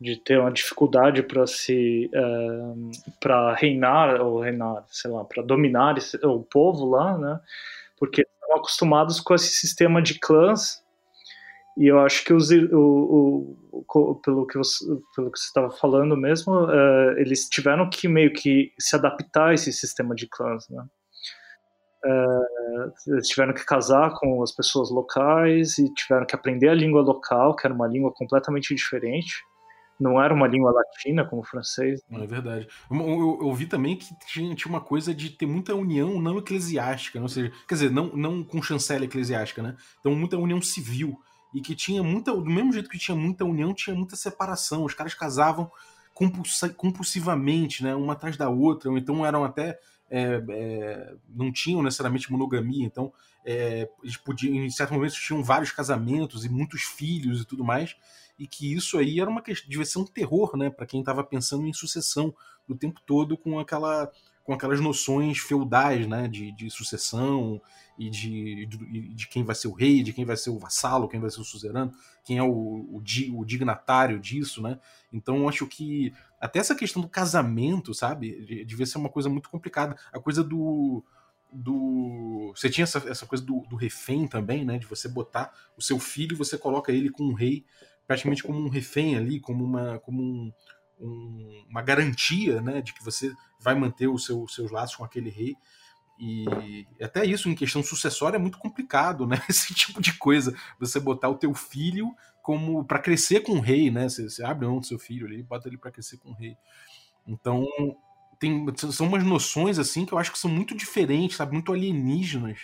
de ter uma dificuldade para se eh, para reinar ou reinar, sei lá, para dominar esse, o povo lá, né? Porque estão acostumados com esse sistema de clãs e eu acho que os, o, o, pelo que você pelo que você estava falando mesmo, uh, eles tiveram que meio que se adaptar a esse sistema de clãs, né? Uh, eles tiveram que casar com as pessoas locais e tiveram que aprender a língua local, que era uma língua completamente diferente. Não era uma língua latina como o francês. É verdade. Eu, eu, eu vi também que tinha, tinha, uma coisa de ter muita união não eclesiástica, ou seja, quer dizer, não, não com chancela eclesiástica, né? Então, muita união civil e que tinha muita. Do mesmo jeito que tinha muita união, tinha muita separação. Os caras casavam compulsivamente, né? Uma atrás da outra, ou então eram até. É, é, não tinham necessariamente monogamia, então é, eles podiam, em certo momento tinham vários casamentos e muitos filhos e tudo mais, e que isso aí era uma questão, devia ser um terror, né, para quem estava pensando em sucessão o tempo todo com aquela com aquelas noções feudais, né, de, de sucessão e de, de, de, quem vai ser o rei, de quem vai ser o vassalo, quem vai ser o suzerano, quem é o, o, o dignatário disso, né? Então acho que até essa questão do casamento, sabe, devia ser uma coisa muito complicada. A coisa do do. Você tinha essa, essa coisa do, do refém também, né? De você botar o seu filho, você coloca ele com um rei, praticamente como um refém ali, como uma. como um, um, uma garantia né, de que você vai manter os seu, seus laços com aquele rei. E até isso, em questão sucessória, é muito complicado, né? Esse tipo de coisa. Você botar o teu filho como para crescer com o rei, né? Você, você abre mão do seu filho ali, bota ele para crescer com o rei. Então, tem, são umas noções assim que eu acho que são muito diferentes, sabe? Muito alienígenas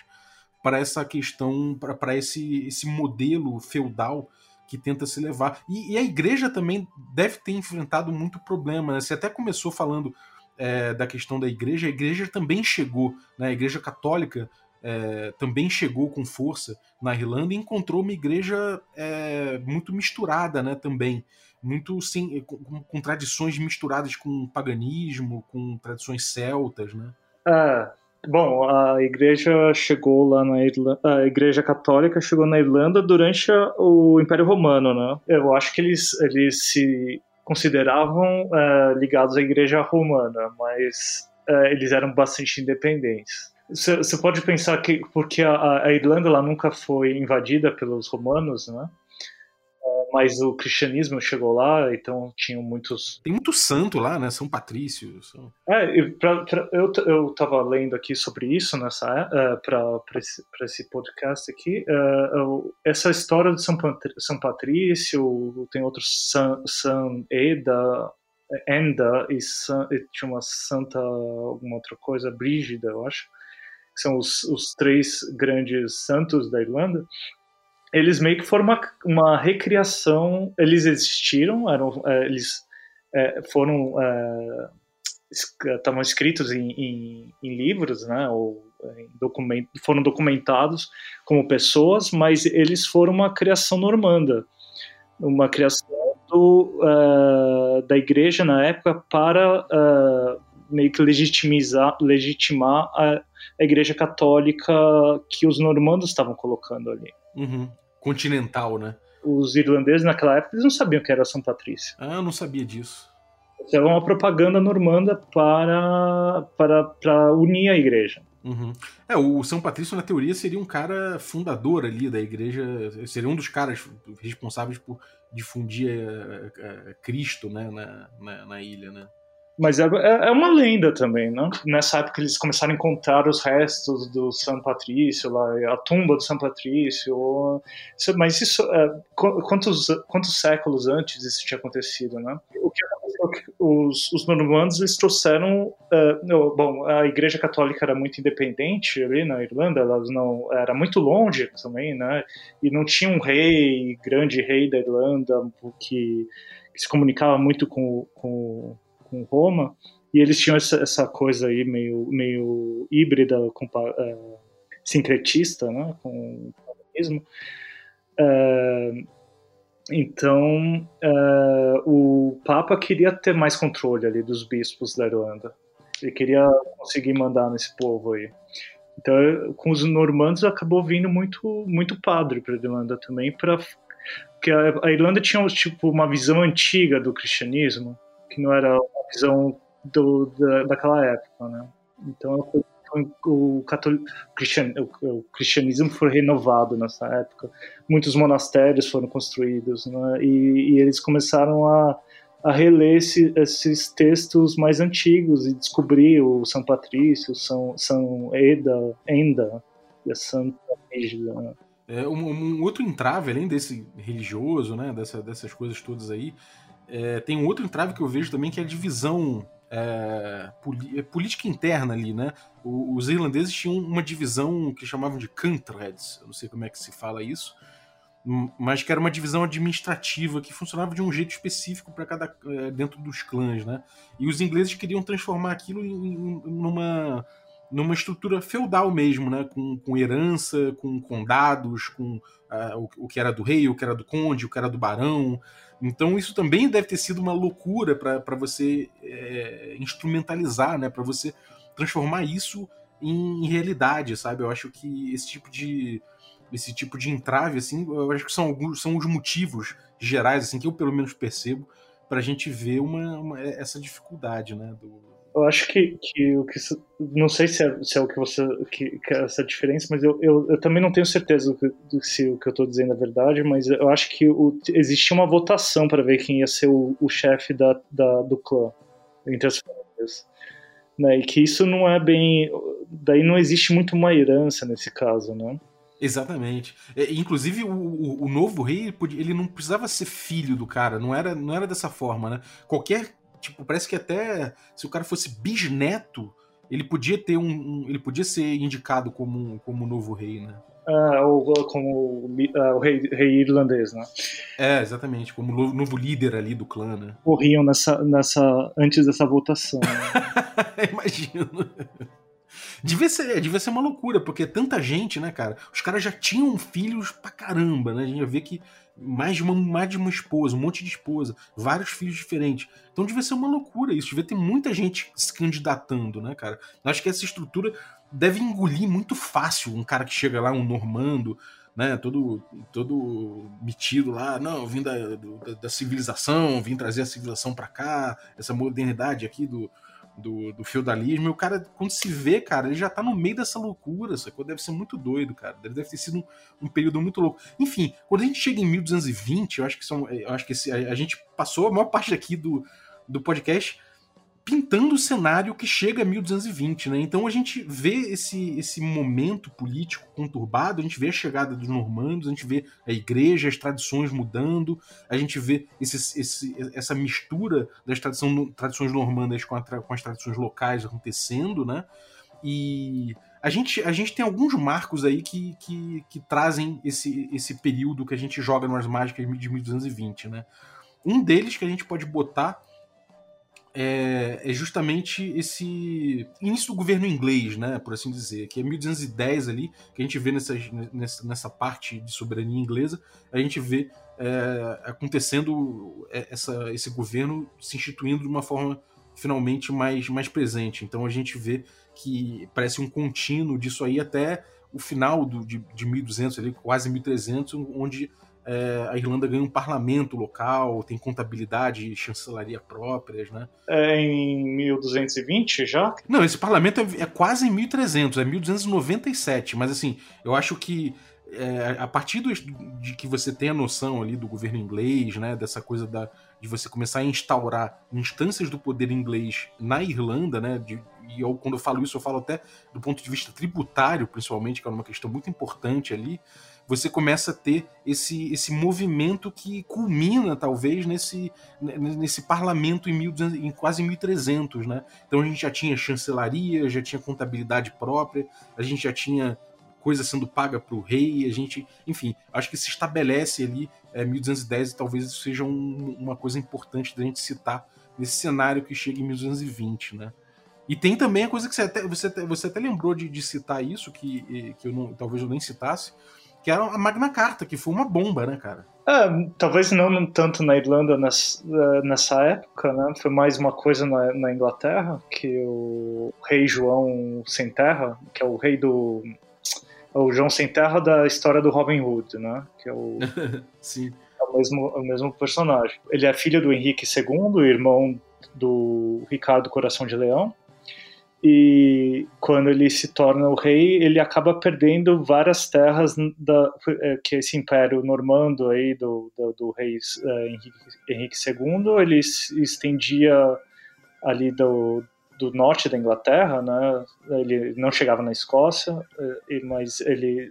para essa questão, para esse, esse modelo feudal que tenta se levar. E, e, a igreja também deve ter enfrentado muito problema. Né? Você até começou falando é, da questão da igreja, a igreja também chegou, né? a igreja católica é, também chegou com força na Irlanda e encontrou uma igreja é, muito misturada, né? Também muito sim, com, com, tradições misturadas com paganismo, com tradições celtas, né? É, bom, a igreja chegou lá na Irlanda, a igreja católica chegou na Irlanda durante o Império Romano, né? Eu acho que eles, eles se consideravam é, ligados à igreja romana, mas é, eles eram bastante independentes. Você pode pensar que porque a, a Irlanda lá nunca foi invadida pelos romanos, né? Mas o cristianismo chegou lá, então tinham muitos. Tem muito santo lá, né? São Patrícios. São... É, pra, pra, eu, eu tava lendo aqui sobre isso nessa uh, para esse, esse podcast aqui. Uh, essa história de São, São Patrício, tem outros San, San Eda, Enda e, San, e tinha uma santa, alguma outra coisa, Brígida, eu acho. São os, os três grandes santos da Irlanda eles meio que foram uma, uma recriação. Eles existiram, eram, é, eles é, foram é, estavam escritos em, em, em, livros, né? Ou document, foram documentados como pessoas, mas eles foram uma criação normanda, uma criação do, uh, da igreja na época para uh, meio que legitimizar, legitimar a, a igreja católica que os normandos estavam colocando ali. Uhum continental, né? Os irlandeses naquela época eles não sabiam que era São Patrício. Ah, eu não sabia disso. Era uma propaganda normanda para, para, para unir a igreja. Uhum. É, o São Patrício, na teoria, seria um cara fundador ali da igreja, seria um dos caras responsáveis por difundir uh, uh, Cristo né, na, na, na ilha, né? Mas é, é, é, uma lenda também, né? Nessa época eles começaram a encontrar os restos do São Patrício, lá, a tumba do São Patrício. Mas isso, é, quantos, quantos séculos antes isso tinha acontecido, né? O que aconteceu é os, os normandos eles trouxeram, uh, bom, a Igreja Católica era muito independente ali na Irlanda, elas não era muito longe também, né? E não tinha um rei, grande rei da Irlanda que, que se comunicava muito com, com com Roma, e eles tinham essa, essa coisa aí meio, meio híbrida, com, é, sincretista, né, com o paganismo. É, então, é, o Papa queria ter mais controle ali dos bispos da Irlanda. Ele queria conseguir mandar nesse povo aí. Então, com os normandos acabou vindo muito muito padre para a Irlanda também, para porque a, Irlanda tinha tipo uma visão antiga do cristianismo que não era a visão do, da, daquela época, né? Então o, catol... O cristianismo foi renovado nessa época. Muitos monastérios foram construídos, né? e, e eles começaram a, a reler esse, esses textos mais antigos e descobrir o São Patrício, São, São Eda, Enda e a Santa Rígida. Né? É, um, um, outro entrave, além desse religioso, né, dessa, dessas coisas todas aí, é, tem um outro entrave que eu vejo também, que é a divisão é, é política interna ali, né? Os irlandeses tinham uma divisão que chamavam de countries, eu não sei como é que se fala isso, mas que era uma divisão administrativa que funcionava de um jeito específico para cada é, dentro dos clãs, né? E os ingleses queriam transformar aquilo em, numa numa estrutura feudal mesmo, né? Com, com herança, com condados, com uh, o, o, que era do rei, o que era do conde, o que era do barão. Então isso também deve ter sido uma loucura para você é, instrumentalizar, né? Para você transformar isso em realidade, sabe? Eu acho que esse tipo de esse tipo de entrave, assim, eu acho que são alguns são os motivos gerais, assim, que eu pelo menos percebo para a gente ver uma, uma, essa dificuldade, né? Do, eu acho que, que o que não sei se é, se é o que você que, que é essa diferença, mas eu, eu, eu, também não tenho certeza do que, do, se o que eu estou dizendo é verdade, mas eu acho que o, existia uma votação para ver quem ia ser o, o chefe da, da, do clã entre as famílias, né? E que isso não é bem, daí não existe muito uma herança nesse caso, né? Exatamente. É, inclusive, o, o, o, novo rei, ele não precisava ser filho do cara, não era, não era dessa forma, né? Qualquer tipo, parece que até se o cara fosse bisneto, ele podia ter um, um ele podia ser indicado como como novo rei, né? Ah, ou como uh, o rei, rei, irlandês, né? É, exatamente, como novo líder ali do clã, né? Morriam nessa, nessa, antes dessa votação. Né? Imagino. Devia ser, devia ser uma loucura, porque tanta gente, né, cara? Os caras já tinham filhos pra caramba, né? A gente vê que mais de uma, mais de uma esposa, um monte de esposa, vários filhos diferentes. Então devia ser uma loucura isso, devia ter muita gente se candidatando, né, cara? Eu acho que essa estrutura deve engolir muito fácil um cara que chega lá, um normando, né, todo, todo metido lá, não, vim da, da, da civilização, vim trazer a civilização para cá, essa modernidade aqui do, do, do, feudalismo, e o cara, quando se vê, cara, ele já tá no meio dessa loucura, sacou? Deve ser muito doido, cara. Deve, deve ter sido um, um, período muito louco. Enfim, quando a gente chega em 1220, eu acho que são. Acho que esse, a, a, gente passou a maior parte aqui do, do podcast pintando o cenário que chega a 1220, né? Então a gente vê esse, esse momento político conturbado, a gente vê a chegada dos normandos, a gente vê a igreja, as tradições mudando, a gente vê esse, esse, essa mistura das tradição, tradições normandas com, a, com as tradições locais acontecendo, né? E a gente, a gente tem alguns marcos aí que, que, que trazem esse, esse período que a gente joga nas mágicas de 1220, né? Um deles que a gente pode botar é, é, justamente esse início do governo inglês, né, por assim dizer, que é 1210 ali, que a gente vê nessa, nessa, parte de soberania inglesa, a gente vê é, acontecendo é, essa, esse governo se instituindo de uma forma finalmente mais, mais presente. Então a gente vê que parece um contínuo disso aí até o final do, de, de 1200, ali, quase 1300, onde é, a Irlanda ganha um parlamento local, tem contabilidade e chancelaria próprias, né? É em 1220 já? Não, esse parlamento é, é quase em 1300, é 1297, mas assim, eu acho que é, a partir do, de que você tem a noção ali do governo inglês, né, dessa coisa da, de você começar a instaurar instâncias do poder inglês na Irlanda, né, de, e eu, quando eu falo isso, eu falo até do ponto de vista tributário, principalmente, que é uma questão muito importante ali, você começa a ter esse, esse movimento que culmina, talvez, nesse, nesse parlamento em, 1200, em quase 1300, né? Então a gente já tinha chancelaria, já tinha contabilidade própria, a gente já tinha coisa sendo paga para o rei, a gente, enfim, acho que se estabelece ali é, 1210 e talvez isso seja um, uma coisa importante da gente citar nesse cenário que chega em 1220, né? E tem também a coisa que você até, você até, você até lembrou de, de citar isso, que, que eu não, talvez eu nem citasse, que era a Magna Carta, que foi uma bomba, né, cara? É, talvez não tanto na Irlanda nessa, é, nessa época, né? Foi mais uma coisa na, na, Inglaterra, que o rei João Sem Terra, que é o rei do... É o João Sem Terra da história do Robin Hood, né? Que é o... Sim. É o mesmo, é o mesmo personagem. Ele é filho do Henrique II, irmão do Ricardo Coração de Leão e quando ele se torna o rei, ele acaba perdendo várias terras da, é, que esse império normando aí do, do, do rei uh, Henrique, II, ele se estendia ali do, do norte da Inglaterra, né? Ele não chegava na Escócia, é, mas ele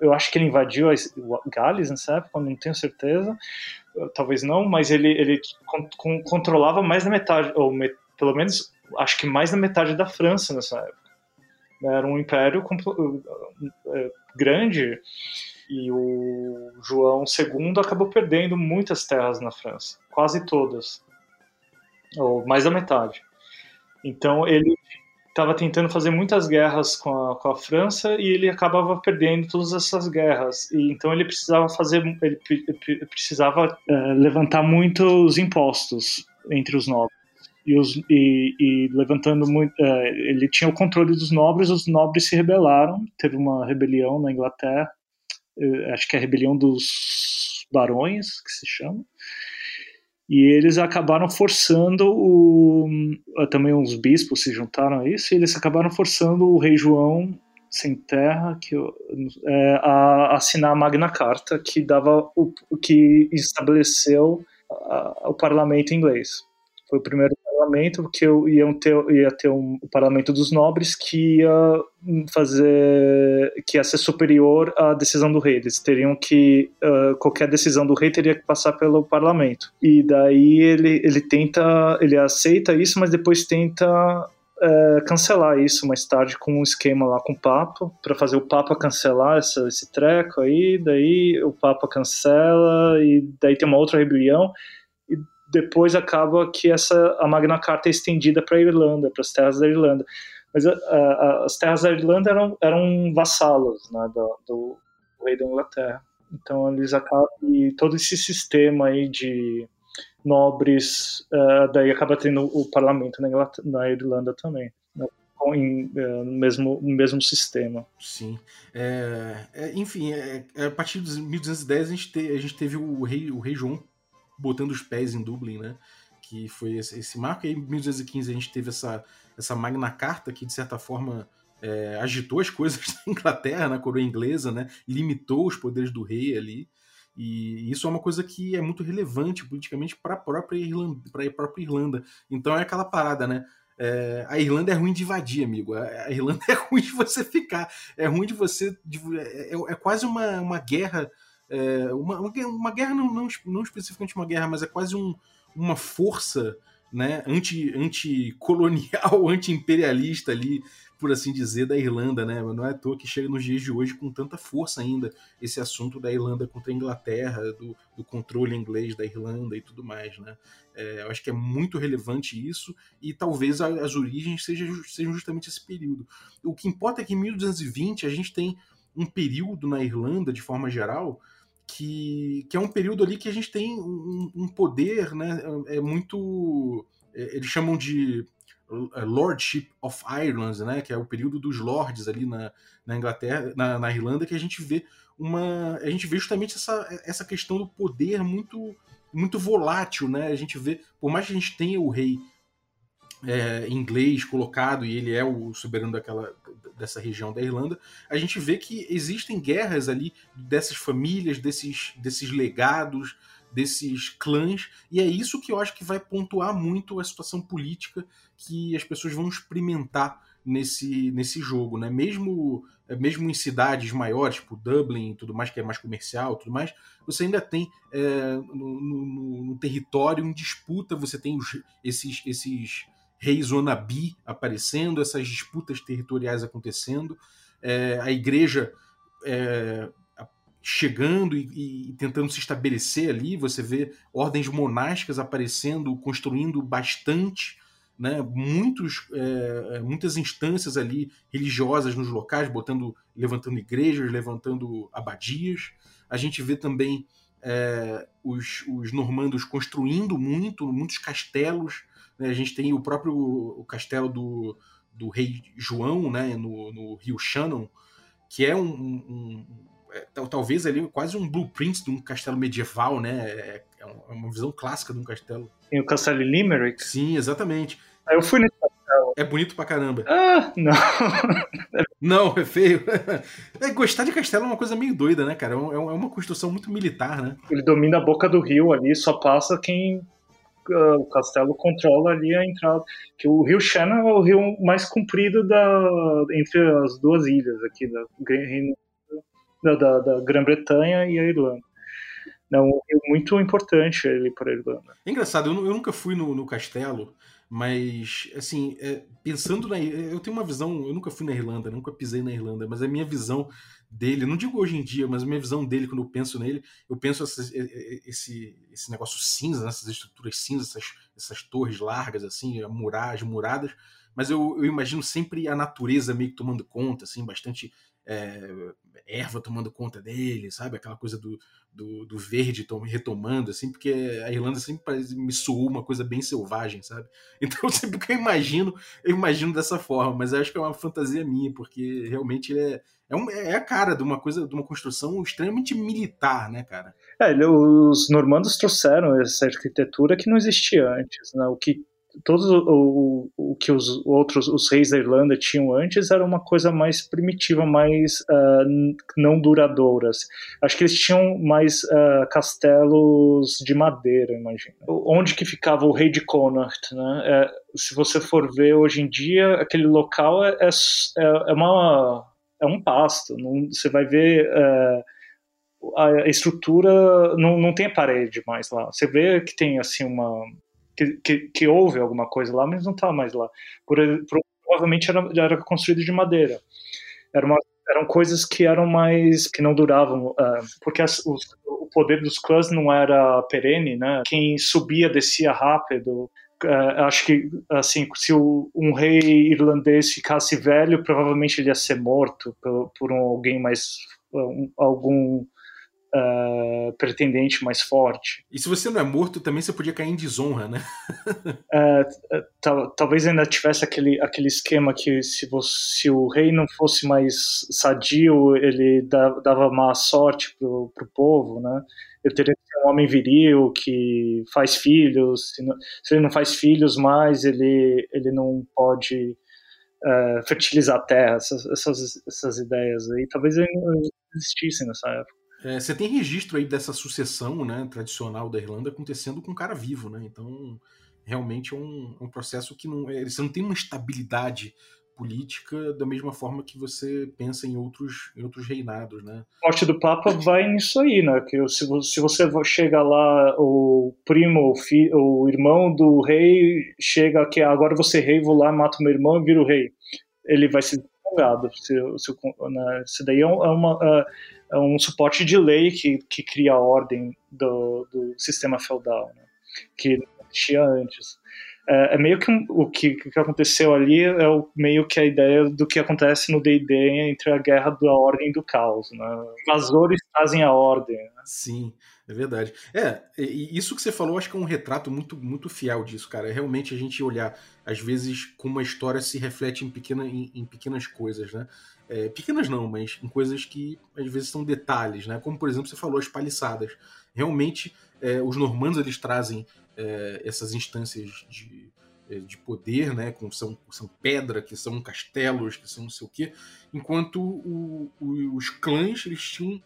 eu acho que ele invadiu Gales nessa época, não tenho certeza, talvez não, mas ele ele controlava mais da metade ou pelo menos acho que mais da metade da França nessa época. Era um império é, grande e o João II acabou perdendo muitas terras na França, quase todas, ou mais da metade. Então ele estava tentando fazer muitas guerras com a, com a França e ele acabava perdendo todas essas guerras. E então ele precisava fazer, ele precisava é, levantar muitos impostos entre os nobres e, os, e, e levantando muito. Uh, ele tinha o controle dos nobres, os nobres se rebelaram. Teve uma rebelião na Inglaterra, uh, acho que é a rebelião dos barões, que se chama. E eles acabaram forçando o. Uh, também os bispos se juntaram a isso, e eles acabaram forçando o rei João sem terra que, é, a assinar a Magna Carta, que dava o que estabeleceu a, o parlamento inglês. Foi o primeiro parlamento, que iam ter, ia ter um, o parlamento dos nobres que ia fazer, que ia ser superior à decisão do rei. Eles teriam que, uh, qualquer decisão do rei teria que passar pelo parlamento. E daí ele, ele tenta, ele aceita isso, mas depois tenta cancelar isso mais tarde com um esquema lá com o Papa, para fazer o Papa cancelar essa, esse treco aí, daí o Papa cancela, e daí tem uma outra rebelião, depois acaba que essa a Magna Carta é estendida para a Irlanda, para as terras da Irlanda. Mas as terras da Irlanda eram, eram vassalos né, do, do, rei da Inglaterra. Então eles acabam e todo esse sistema aí de nobres, uh, daí acaba tendo o parlamento na, Inglaterra, na Irlanda também. Né, em, no, mesmo, no mesmo sistema. Sim. É, é, enfim, é, é a partir de 1210 a gente, te, a gente teve o rei, o rei João botando os pés em Dublin, né? Que foi esse, esse marco. E em 1215 a gente teve essa, essa Magna Carta que, de certa forma, é, agitou as coisas na Inglaterra, na coroa inglesa, né? Limitou os poderes do rei ali. E isso é uma coisa que é muito relevante politicamente para a própria Irlanda, para a própria Irlanda. Então é aquela parada, né? É, a Irlanda é ruim de invadir, amigo. A Irlanda é ruim de você ficar. É ruim de você. De, é, é, quase uma, uma guerra. É, uma, uma guerra, não, não, não especificamente uma guerra, mas é quase um, uma força né, anti, anti-colonial, anti-imperialista ali por assim dizer, da Irlanda, né? Não é à toa que chega nos dias de hoje com tanta força ainda esse assunto da Irlanda contra a Inglaterra, do, do controle inglês da Irlanda e tudo mais, né? É, eu acho que é muito relevante isso e talvez as origens sejam, sejam justamente esse período. O que importa é que em 1220 a gente tem um período na Irlanda, de forma geral, que, que é um período ali que a gente tem um, um poder, né? É muito. É, eles chamam de eh, Lordship of Ireland, né, que é o período dos lords ali na, na Inglaterra, na, na, Irlanda, que a gente vê uma, a gente vê justamente essa, essa questão do poder muito muito volátil, né? A gente vê, por mais que a gente tenha o rei é, inglês colocado e ele é o soberano daquela dessa região da Irlanda, a gente vê que existem guerras ali dessas famílias, desses desses legados, desses clãs, e é isso que eu acho que vai pontuar muito a situação política que as pessoas vão experimentar nesse, nesse jogo, né? Mesmo, é, mesmo em cidades maiores, tipo Dublin e tudo mais, que é mais comercial tudo mais, você ainda tem é, no, no, no, território em disputa, você tem os, esses, esses reis Onabi aparecendo, essas disputas territoriais acontecendo, é, a igreja é, chegando e, e, tentando se estabelecer ali, você vê ordens monásticas aparecendo, construindo bastante né, muitos, é, é, muitas instâncias ali religiosas nos locais, botando, levantando igrejas, levantando abadias. A gente vê também é, os, os, normandos construindo muito, muitos castelos. Né? A gente tem o próprio o castelo do, do rei João, né, no, no rio Shannon, que é um, um é, talvez ali quase um blueprint de um castelo medieval, né? É, é, é uma visão clássica de um castelo. Tem o castelo Limerick? Sim, exatamente. Eu fui nesse castelo. É bonito pra caramba. Ah, não. não, é feio. É, gostar de castelo é uma coisa meio doida, né, cara? É, é uma construção muito militar, né? Ele domina a boca do rio ali, só passa quem o castelo controla ali a entrada. Que o rio Shannon é o rio mais comprido da, entre as duas ilhas aqui da da, da, da Grã-Bretanha e a Irlanda. É um rio muito importante ali para a Irlanda. É engraçado, eu, eu nunca fui no, no castelo, mas, assim, é, pensando na. Eu tenho uma visão. Eu nunca fui na Irlanda, nunca pisei na Irlanda, mas a minha visão dele, não digo hoje em dia, mas minha visão dele, quando eu penso nele, eu penso essa, esse, esse negócio cinza, né, essas estruturas cinzas, essas, essas torres largas, assim, muradas, muradas, mas eu, eu imagino sempre a natureza meio que tomando conta, assim, bastante é, erva tomando conta dele, sabe? Aquela coisa do, do, do verde retomando, assim, porque a Irlanda sempre parece, me soou uma coisa bem selvagem, sabe? Então sempre que eu imagino, eu imagino dessa forma, mas acho que é uma fantasia minha, porque realmente é, é, um, é a cara de uma coisa, de uma construção extremamente militar, né, cara? É, os normandos trouxeram essa arquitetura que não existia antes, né? O que todos o, o, que os outros os reis da Irlanda tinham antes era uma coisa mais primitiva, mais uh, não duradoura. Acho que eles tinham mais uh, castelos de madeira, imagina. Onde que ficava o rei de Connacht, né? É, se você for ver hoje em dia, aquele local é, é, é, é uma é um pasto. Não, você vai ver uh, a estrutura não, não tem parede mais lá. Você vê que tem assim uma que, que, que houve alguma coisa lá, mas não está mais lá. Por, provavelmente era, era construído de madeira. Era uma, eram coisas que eram mais que não duravam, uh, porque as, os, o poder dos clãs não era perene, né? Quem subia descia rápido. Uh, acho que assim se o, um rei irlandês ficasse velho provavelmente ele ia ser morto por, por um, alguém mais um, algum uh, pretendente mais forte e se você não é morto também você podia cair em desonra né uh, tal, talvez ainda tivesse aquele aquele esquema que se você, se o rei não fosse mais sadio ele dava má sorte pro, pro povo né eu teria que ser um homem viril que faz filhos. Se, não, se ele não faz filhos mais, ele, ele não pode uh, fertilizar a terra. Essas, essas, essas ideias aí talvez não existissem nessa época. É, você tem registro aí dessa sucessão né, tradicional da Irlanda acontecendo com um cara vivo, né? Então, realmente é um, um processo que não, é, você não tem uma estabilidade política da mesma forma que você pensa em outros, em outros reinados, né? A morte do Papa vai nisso aí, né? Que se, se você chega lá, o primo, o, fi, o irmão do rei chega que agora você rei, vou lá, mato meu irmão e viro rei. Ele vai ser prolongado. Se, se, né? Isso daí é, é, uma, é, é um suporte de lei que, que cria a ordem do, do sistema feudal, né? que não existia antes é, é meio que um, o que, que, aconteceu ali é o, meio que a ideia do que acontece no D&D entre a guerra da ordem e do caos, né? Invasores trazem a ordem. Né? Sim, é verdade. É, isso que você falou, acho que é um retrato muito, muito fiel disso, cara. É realmente a gente olhar, às vezes, como uma história se reflete em, pequena, em, em pequenas coisas, né? É, pequenas não, mas em coisas que às vezes são detalhes, né? Como, por exemplo, você falou, as paliçadas. Realmente, é, os normandos, eles trazem é, essas instâncias de, é, de poder, né, com, são, são pedra, que são castelos, que são não sei o quê, enquanto o, o, os clãs eles tinham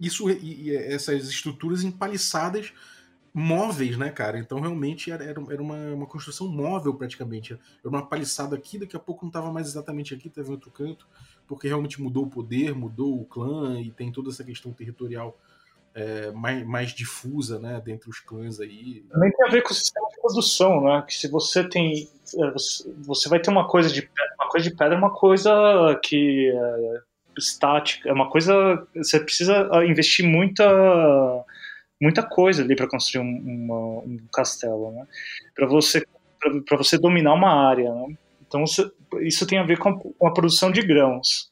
isso e, e essas estruturas empaliçadas móveis, né, cara? Então realmente era, era uma, uma construção móvel praticamente. Era uma paliçada aqui, daqui a pouco não estava mais exatamente aqui, estava em outro canto, porque realmente mudou o poder, mudou o clã e tem toda essa questão territorial é, mais, mais difusa, né, dentre os clãs aí. Também tem a ver com o sistema de produção, né? Que se você tem, é, você vai ter uma coisa de pedra, uma coisa de pedra, é uma coisa que é estática, é uma coisa, você precisa investir muita muita coisa ali para construir um, uma, um, castelo, né? Para você para você dominar uma área, né? Então isso tem a ver com a, com a produção de grãos.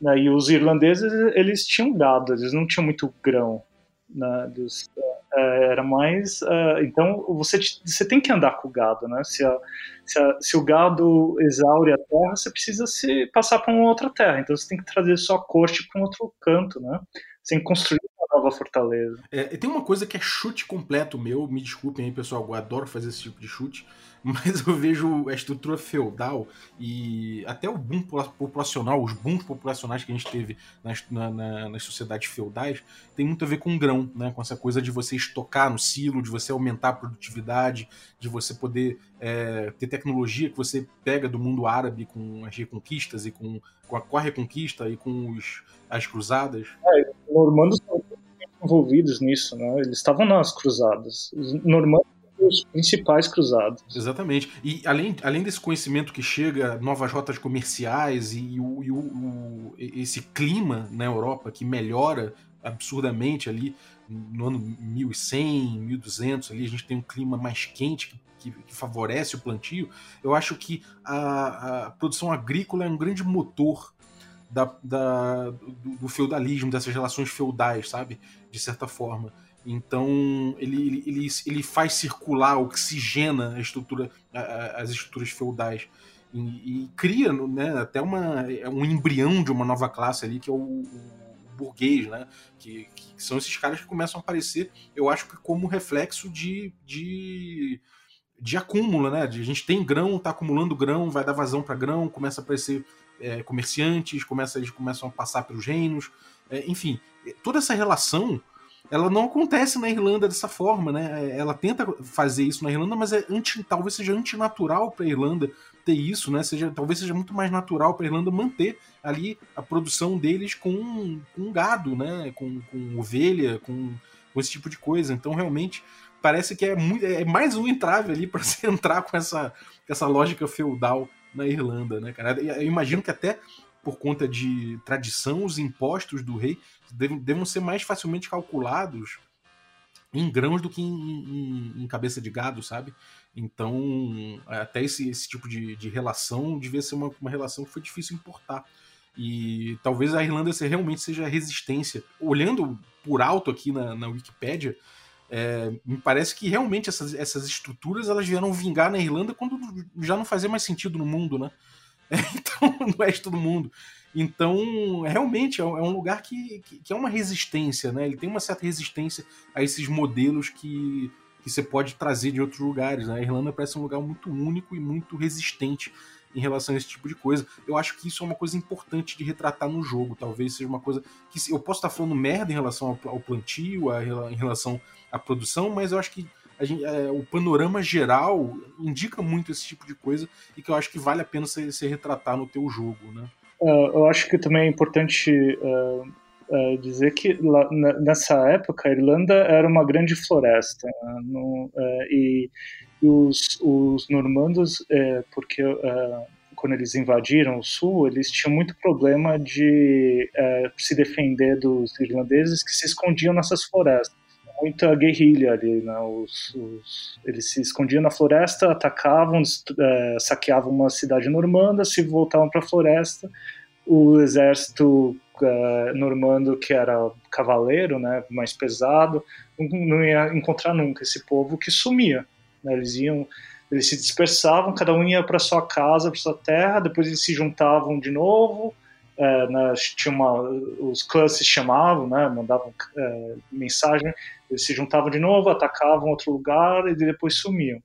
Né? E os irlandeses eles tinham gado, eles não tinham muito grão né, é, era mais uh, então você você tem que andar com o gado né? Se, a, se, a, se, o gado exaure a terra você precisa se passar para uma outra terra. Então você tem que trazer sua corte para um outro canto né? Sem construir uma nova fortaleza. É, tem uma coisa que é chute completo meu me desculpem aí pessoal eu adoro fazer esse tipo de chute mas eu vejo a estrutura feudal e até o boom populacional, os booms populacionais que a gente teve nas, na, na, nas sociedades feudais, tem muito a ver com grão, né? com essa coisa de você estocar no silo, de você aumentar a produtividade, de você poder é, ter tecnologia que você pega do mundo árabe com as reconquistas e com, com a, com a reconquista e com os, as cruzadas. É, os normandos envolvidos nisso, né? eles estavam nas cruzadas. Os normandos os principais cruzados. Exatamente. E além, além desse conhecimento que chega, novas rotas comerciais e, e, o, e o, esse clima na Europa que melhora absurdamente ali no ano 1100, 1200, ali a gente tem um clima mais quente que, que, que favorece o plantio. Eu acho que a, a, produção agrícola é um grande motor da, da do, do feudalismo, dessas relações feudais, sabe? De certa forma. Então ele, ele, ele, faz circular, oxigena a estrutura, as estruturas feudais e, e, cria né, até uma, é um embrião de uma nova classe ali que é o, o burguês, né? Que, que, são esses caras que começam a aparecer, eu acho que como reflexo de, de, de acúmulo, né? De, a gente tem grão, tá acumulando grão, vai dar vazão para grão, começa a aparecer é, comerciantes, começa, eles começam a passar pelos reinos, é, enfim, toda essa relação ela não acontece na Irlanda dessa forma, né? Ela tenta fazer isso na Irlanda, mas é anti, talvez seja antinatural para a Irlanda ter isso, né? Seja, talvez seja muito mais natural para a Irlanda manter ali a produção deles com, com gado, né? Com, com ovelha, com, com esse tipo de coisa. Então, realmente, parece que é, muito, é mais um entrave ali para se entrar com essa, essa lógica feudal na Irlanda, né, cara? Eu imagino que até por conta de tradição, os impostos do rei devem ser mais facilmente calculados em grãos do que em, em, em cabeça de gado, sabe? Então, até esse, esse tipo de, de relação devia ser uma, uma relação que foi difícil importar. E talvez a Irlanda realmente seja resistência. Olhando por alto aqui na, na Wikipédia, é, me parece que realmente essas, essas estruturas elas vieram vingar na Irlanda quando já não fazia mais sentido no mundo, né? É, então, no resto do mundo. Então, realmente é, é um lugar que, que, é uma resistência, né? Ele tem uma certa resistência a esses modelos que, que você pode trazer de outros lugares. Né? A Irlanda parece um lugar muito único e muito resistente em relação a esse tipo de coisa. Eu acho que isso é uma coisa importante de retratar no jogo. Talvez seja uma coisa que eu posso estar falando merda em relação ao, plantio, em relação à produção, mas eu acho que gente, é, o panorama geral indica muito esse tipo de coisa e que eu acho que vale a pena você, você retratar no teu jogo, né? Uh, eu acho que também é importante uh, uh, dizer que lá, nessa época a Irlanda era uma grande floresta né? no, e e os, os normandos, porque quando eles invadiram o sul, eles tinham muito problema de se defender dos irlandeses que se escondiam nessas florestas. Muita guerrilha ali, né? os, os, eles se escondiam na floresta, atacavam, é, saqueavam uma cidade normanda, se voltavam para a floresta. O exército é, normando, que era cavaleiro, né, mais pesado, não ia encontrar nunca esse povo que sumia. Né? Eles iam, eles se dispersavam, cada um ia para sua casa, para sua terra, depois eles se juntavam de novo. É, né, tinha uma, os clãs se chamavam, né, mandavam é, mensagem, eles se juntavam de novo, atacavam outro lugar e depois sumiam.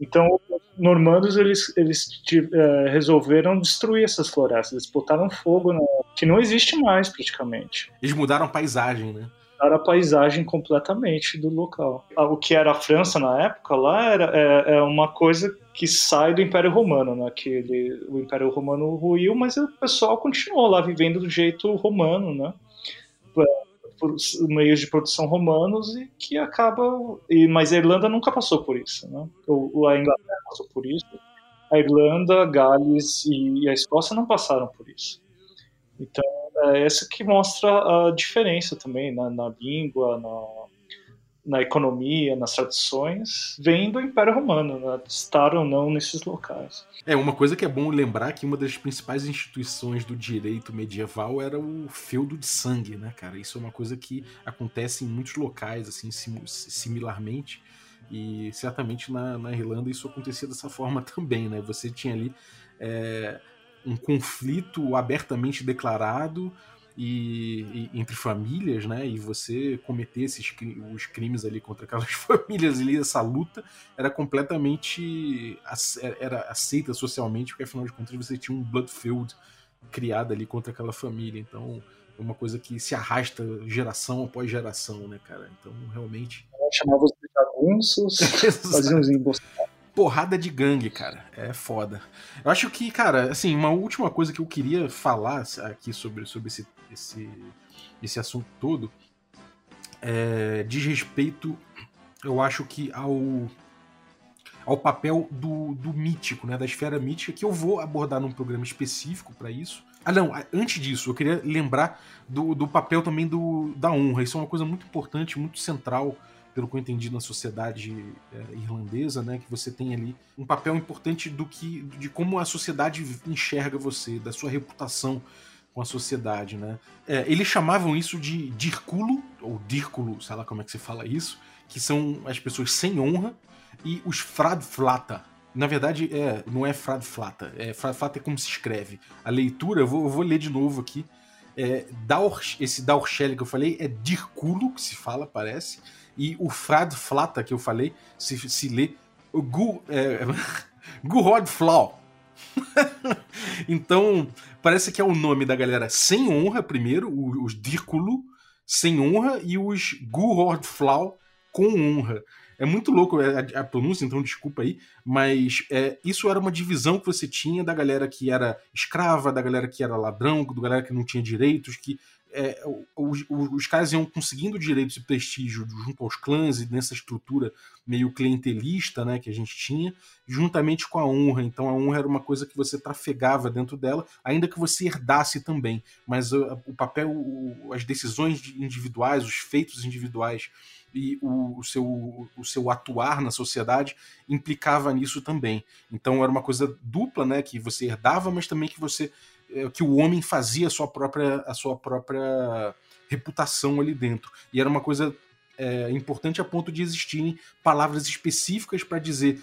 Então, os normandos eles, eles é, resolveram destruir essas florestas, eles botaram fogo, que não existe mais praticamente. Eles mudaram a paisagem, né? a paisagem completamente do local. Ah, o que era a França na época lá era é, é uma coisa que sai do Império Romano, né? Que ele, o Império Romano ruiu, mas o pessoal continuou lá vivendo do jeito romano, né? Por meios de produção romanos e que acaba. E, mas a Irlanda nunca passou por isso, né? O, a Inglaterra passou por isso. A Irlanda, Gales e a Escócia não passaram por isso. Então, é essa que mostra a diferença também na, na língua, na, na economia, nas tradições, vem do Império Romano, né? estar ou não nesses locais. É, uma coisa que é bom lembrar que uma das principais instituições do direito medieval era o feudo de sangue, né, cara? Isso é uma coisa que acontece em muitos locais, assim, sim, similarmente. E certamente na, na Irlanda isso acontecia dessa forma também, né? Você tinha ali. É um conflito abertamente declarado e, e, entre famílias, né? E você cometer esses, os crimes ali contra aquelas famílias ali, essa luta era completamente era aceita socialmente, porque afinal de contas você tinha um Bloodfield criado ali contra aquela família. Então é uma coisa que se arrasta geração após geração, né, cara? Então realmente. Chamava os jagunços, faziam os emboscados porrada de gangue, cara. É foda. Eu acho que, cara, assim, uma última coisa que eu queria falar aqui sobre, sobre esse, esse, esse assunto todo é, diz respeito, eu acho que ao, ao papel do, do mítico, né, da esfera mítica, que eu vou abordar num programa específico para isso. Ah, não, antes disso, eu queria lembrar do, do papel também do, da honra. Isso é uma coisa muito importante, muito central pelo que eu entendi na sociedade é, irlandesa, né, que você tem ali um papel importante do que de como a sociedade enxerga você, da sua reputação com a sociedade, né? É, eles chamavam isso de dirculo ou dírculo, sei lá como é que se fala isso, que são as pessoas sem honra e os fradflata. Na verdade, é, não é fradflata, é fradflata é como se escreve. A leitura, eu vou, eu vou ler de novo aqui. É, Daur, esse Daurchel que eu falei é dirculo, que se fala, parece e o Frad Flata, que eu falei, se, se lê Gu, é. então, parece que é o nome da galera sem honra, primeiro, os Dírculo sem honra e os Flau com honra. É muito louco a, a, pronúncia, então desculpa aí, mas é, isso era uma divisão que você tinha da galera que era escrava, da galera que era ladrão, da galera que não tinha direitos, que é, os, os, caras iam conseguindo direitos e prestígio junto aos clãs e nessa estrutura meio clientelista né, que a gente tinha, juntamente com a honra. Então a honra era uma coisa que você trafegava dentro dela, ainda que você herdasse também. Mas o, o papel, o, as decisões individuais, os feitos individuais e o, o, seu, o seu atuar na sociedade implicava nisso também. Então era uma coisa dupla, né, que você herdava, mas também que você que o homem fazia a sua própria a sua própria reputação ali dentro. E era uma coisa é, importante a ponto de existirem palavras específicas para dizer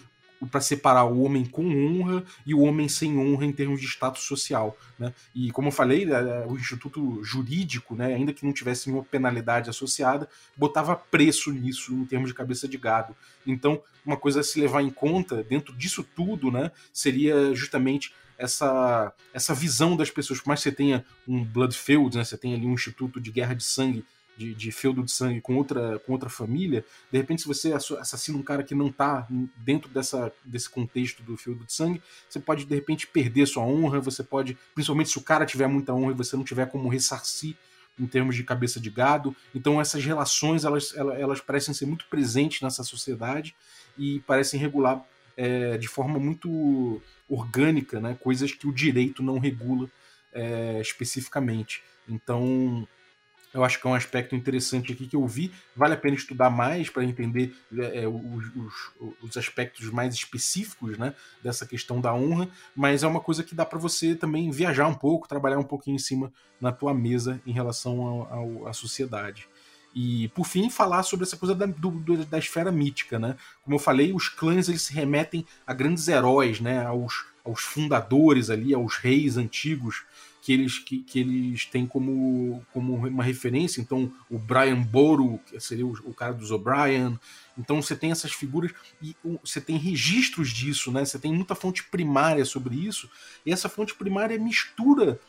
para separar o homem com honra e o homem sem honra em termos de status social. Né? E como eu falei, é, o Instituto Jurídico, né, ainda que não tivesse nenhuma penalidade associada, botava preço nisso em termos de cabeça de gado. Então, uma coisa a se levar em conta dentro disso tudo né, seria justamente essa, essa visão das pessoas. Por mais que você tenha um Bloodfield, né, você tem ali um instituto de guerra de sangue de, de feudo de sangue com outra, com outra família, de repente, se você assassina um cara que não está dentro dessa, desse contexto do feudo de sangue, você pode, de repente, perder sua honra, você pode, principalmente se o cara tiver muita honra e você não tiver como ressarcir em termos de cabeça de gado. Então, essas relações, elas, elas, elas parecem ser muito presentes nessa sociedade e parecem regular é, de forma muito orgânica, né, coisas que o direito não regula é, especificamente. Então, eu acho que é um aspecto interessante aqui que eu vi. Vale a pena estudar mais para entender é, é os, os, os, aspectos mais específicos né, dessa questão da honra, mas é uma coisa que dá para você também viajar um pouco, trabalhar um pouquinho em cima na tua mesa em relação à sociedade. E, por fim, falar sobre essa coisa da, do, da esfera mítica. Né? Como eu falei, os clãs eles se remetem a grandes heróis, né? aos, aos fundadores ali, aos reis antigos que eles, que, que eles têm como, como uma referência. Então, o Brian Boro, que seria o, o cara dos O'Brien. Então, você tem essas figuras e você tem registros disso, né? Você tem muita fonte primária sobre isso. E essa fonte primária mistura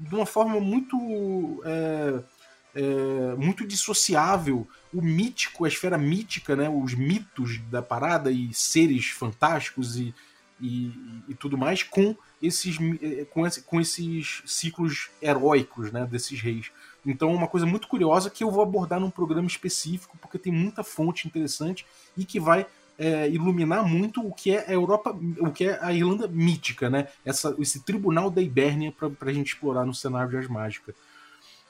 de uma forma muito. É, é, muito dissociável o mítico, a esfera mítica, né, os mitos da parada e seres fantásticos e, e, e tudo mais com esses, eh, com, esse, com esses ciclos heróicos né, desses reis. Então, é uma coisa muito curiosa que eu vou abordar num programa específico, porque tem muita fonte interessante e que vai é, iluminar muito o que é a Europa, o que é a Irlanda mítica, né? Essa, esse tribunal da Ibérnia para a gente explorar no cenário de As Mágicas.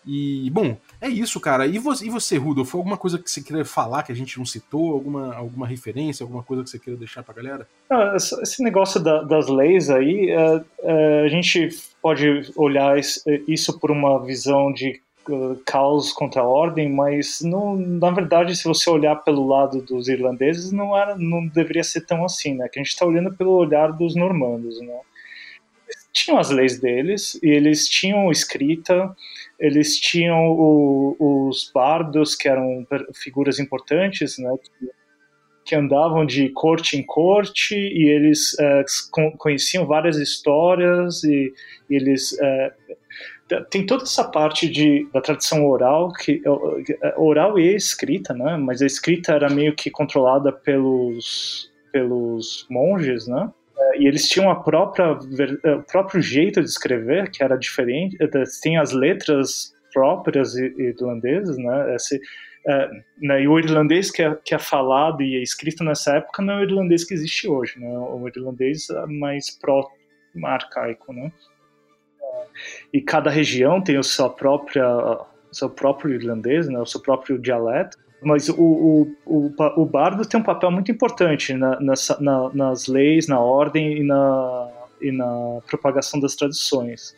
E, bom, é isso, cara. E você, e você, Rudolf, alguma coisa que você queria falar que a gente não citou? Alguma, alguma referência, alguma coisa que você queira deixar pra galera? Ah, esse negócio da, das leis aí, é, é, a gente pode olhar isso por uma visão de caos contra a ordem, mas não, na verdade, se você olhar pelo lado dos irlandeses, não, era, não deveria ser tão assim, né? Que a gente está olhando pelo olhar dos normandos, né? Tinham as leis deles e eles tinham escrita, eles tinham o, os bardos, que eram figuras importantes, né, que, que, andavam de corte em corte e eles é, conheciam várias histórias e, e eles é, tem toda essa parte de, da tradição oral, que oral e escrita, né? Mas a escrita era meio que controlada pelos, pelos monges, né? E eles tinham a própria o próprio jeito de escrever que era diferente tem as letras próprias irlandesas né Esse, é, né, e o irlandês que é, que é falado e é escrito nessa época não é o irlandês que existe hoje, né? O irlandês mais pró arcaico, né? E cada região tem o seu própria seu próprio irlandês, né? O seu próprio dialeto. Mas o, o, o, o bardo tem um papel muito importante na, nessa, na, nas leis, na ordem e na, e na propagação das tradições.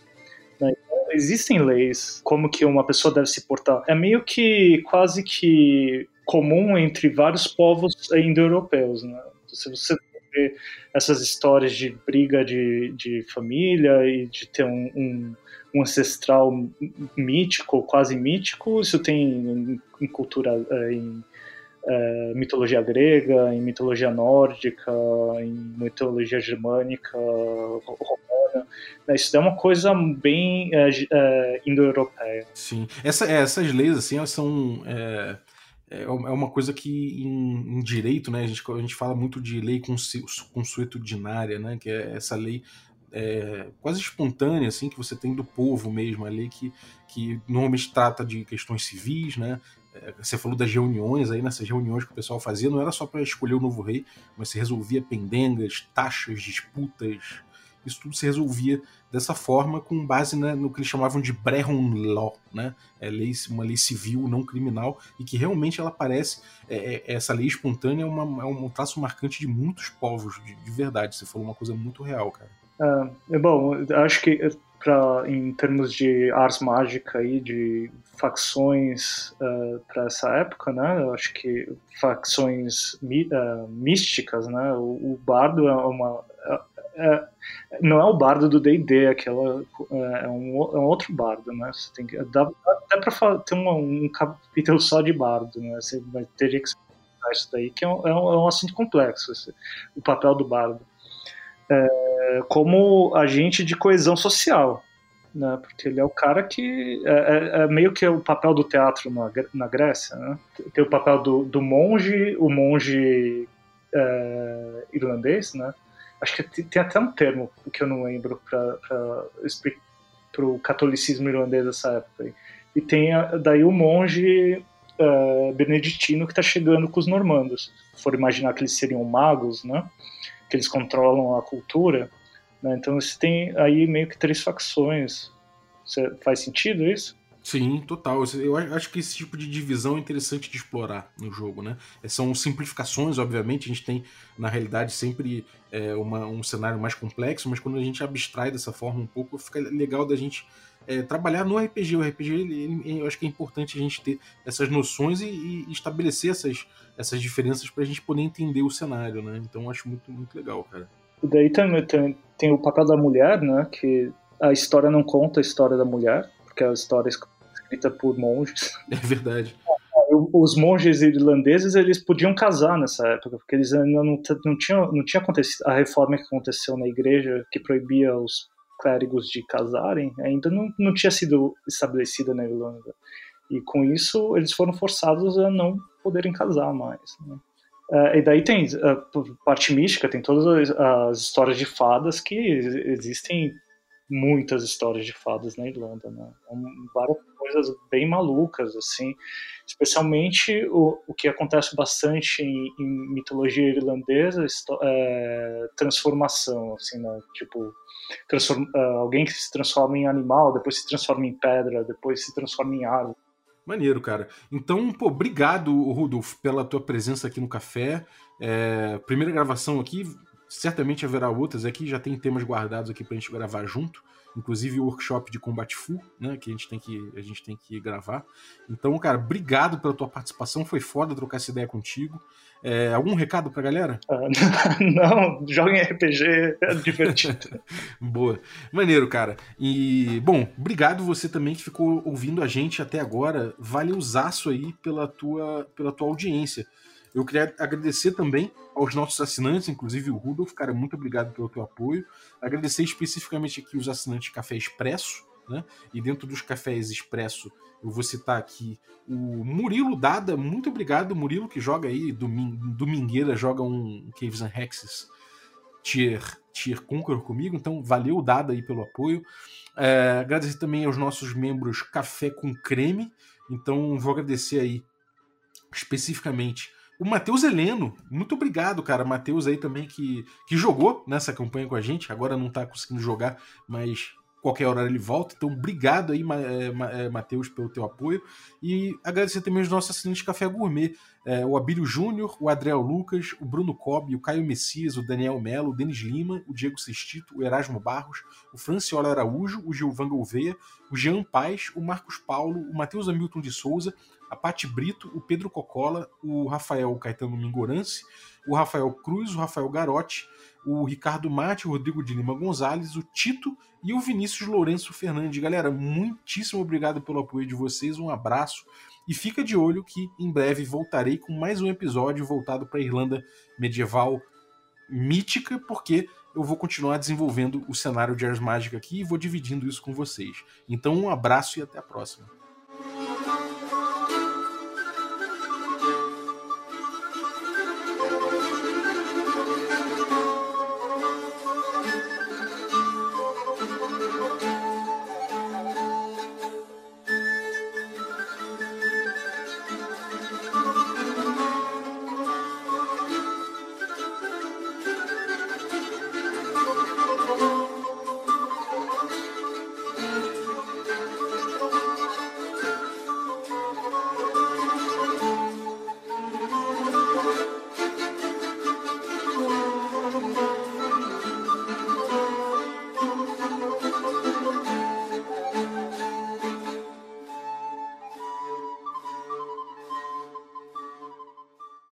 Né? Então, existem leis como que uma pessoa deve se portar. É meio que quase que comum entre vários povos indo-europeus. Né? Se você essas histórias de briga de, de família e de ter um, um um ancestral mítico, quase mítico. Isso tem em, em cultura, é, em é, mitologia grega, em mitologia nórdica, em mitologia germânica, romana. Né, isso é uma coisa bem é, é, indo-europeia. Sim. Essa, essas leis, assim, elas são... É, é uma coisa que em, em, direito, né, a gente, a gente fala muito de lei consuetudinária, né, que é essa lei é, quase espontânea, assim, que você tem do povo mesmo ali, que, que normalmente trata de questões civis, né? É, você falou das reuniões aí, nessas reuniões que o pessoal fazia, não era só para escolher o novo rei, mas se resolvia pendengas, taxas, disputas, isso tudo se resolvia dessa forma, com base né, no que eles chamavam de Brehon Law, né? É lei, uma lei civil não criminal, e que realmente ela parece, é, é, essa lei espontânea é, uma, é, um traço marcante de muitos povos, de, de verdade. Você falou uma coisa muito real, cara. É, bom, acho que pra, em termos de ars mágica e de facções uh, para essa época, né? Eu acho que facções uh, místicas, né? O, o bardo é uma é, é, não é o bardo do D&D, aquela é um, é um outro bardo, né? Você tem que dá, dá para ter uma, um capítulo só de bardo, né? Você vai teria que explicar isso daí, que é um, é um, é um assunto complexo, esse, o papel do bardo. É, como agente de coesão social, né? Porque ele é o cara que é, é, é, meio que o papel do teatro na, na Grécia, né? Tem o papel do, do monge, o monge é, irlandês, né? Acho que tem até um termo que eu não lembro para explicar para o catolicismo irlandês dessa época. E tem daí o monge uh, beneditino que está chegando com os normandos. Se for imaginar que eles seriam magos, né? Que eles controlam a cultura. Né? Então você tem aí meio que três facções. Faz sentido isso? Sim, total. Eu acho que esse tipo de divisão é interessante de explorar no jogo, né? É, são simplificações, obviamente, a gente tem, na realidade, sempre é, uma, um cenário mais complexo, mas quando a gente abstrai dessa forma um pouco, fica legal da gente é, trabalhar no RPG. O RPG, ele, ele, eu acho que é importante a gente ter essas noções e, e estabelecer essas, essas diferenças para a gente poder entender o cenário, né? Então acho muito, muito legal, cara. E daí também tem, tem o papel da mulher, né? Que a história não conta a história da mulher, porque a história escrita por monges. É verdade. Os monges irlandeses eles podiam casar nessa época, porque eles ainda não, não tinham não tinha acontecido a reforma que aconteceu na igreja que proibia os clérigos de casarem, ainda não, não tinha sido estabelecida na Irlanda. E com isso eles foram forçados a não poderem casar mais. Né? Uh, e daí tem uh, parte mística, tem todas as, as, histórias de fadas que existem muitas histórias de fadas na Irlanda, né? Várias coisas bem malucas, assim. Especialmente o, o que acontece bastante em, em mitologia irlandesa, é, transformação, assim, né? Tipo, transform, uh, alguém que se transforma em animal, depois se transforma em pedra, depois se transforma em árvore. Maneiro, cara. Então, pô, obrigado, Rudolf, pela tua presença aqui no café. É, primeira gravação aqui, certamente haverá outras aqui, já tem temas guardados aqui pra gente gravar junto, inclusive o workshop de combate full, né, que a gente tem que a gente tem que gravar. Então, cara, obrigado pela tua participação, foi foda trocar essa ideia contigo. É, algum recado pra galera? Não, joguem RPG, é divertido. Boa. Maneiro, cara. E, bom, obrigado você também que ficou ouvindo a gente até agora. Valeuzaço aí pela tua, pela tua audiência. Eu queria agradecer também aos nossos assinantes, inclusive o Rudolf, cara, muito obrigado pelo teu apoio. Agradecer especificamente aqui os assinantes Café Expresso, né? E dentro dos cafés Expresso, eu vou citar aqui o Murilo Dada, muito obrigado, Murilo, que joga aí, domingueira, joga um Caves and Hexes tier, tier Conqueror comigo, então valeu Dada aí pelo apoio. É, agradecer também aos nossos membros Café com Creme, então vou agradecer aí especificamente o Matheus Heleno, muito obrigado, cara. Matheus aí também que, que jogou nessa campanha com a gente, agora não tá conseguindo jogar, mas qualquer hora ele volta. Então, obrigado aí, é, é, Matheus, pelo teu apoio. E agradecer também os nossos assinantes Café Gourmet, é, o Abílio Júnior, o Adriel Lucas, o Bruno Cobb, o Caio Messias, o Daniel Melo, o Denis Lima, o Diego Sestito, o Erasmo Barros, o Franciola Araújo, o Gilvan Gouveia, o Jean Paz, o Marcos Paulo, o Matheus Hamilton de Souza, a Pati Brito, o Pedro Cocola, o Rafael Caetano Mingorance, o Rafael Cruz, o Rafael Garotti, o Ricardo Mate, o Rodrigo de Lima Gonzalez, o Tito e o Vinícius Lourenço Fernandes. Galera, muitíssimo obrigado pelo apoio de vocês, um abraço e fica de olho que em breve voltarei com mais um episódio voltado para a Irlanda medieval mítica, porque eu vou continuar desenvolvendo o cenário de Ars Mágica aqui e vou dividindo isso com vocês. Então, um abraço e até a próxima.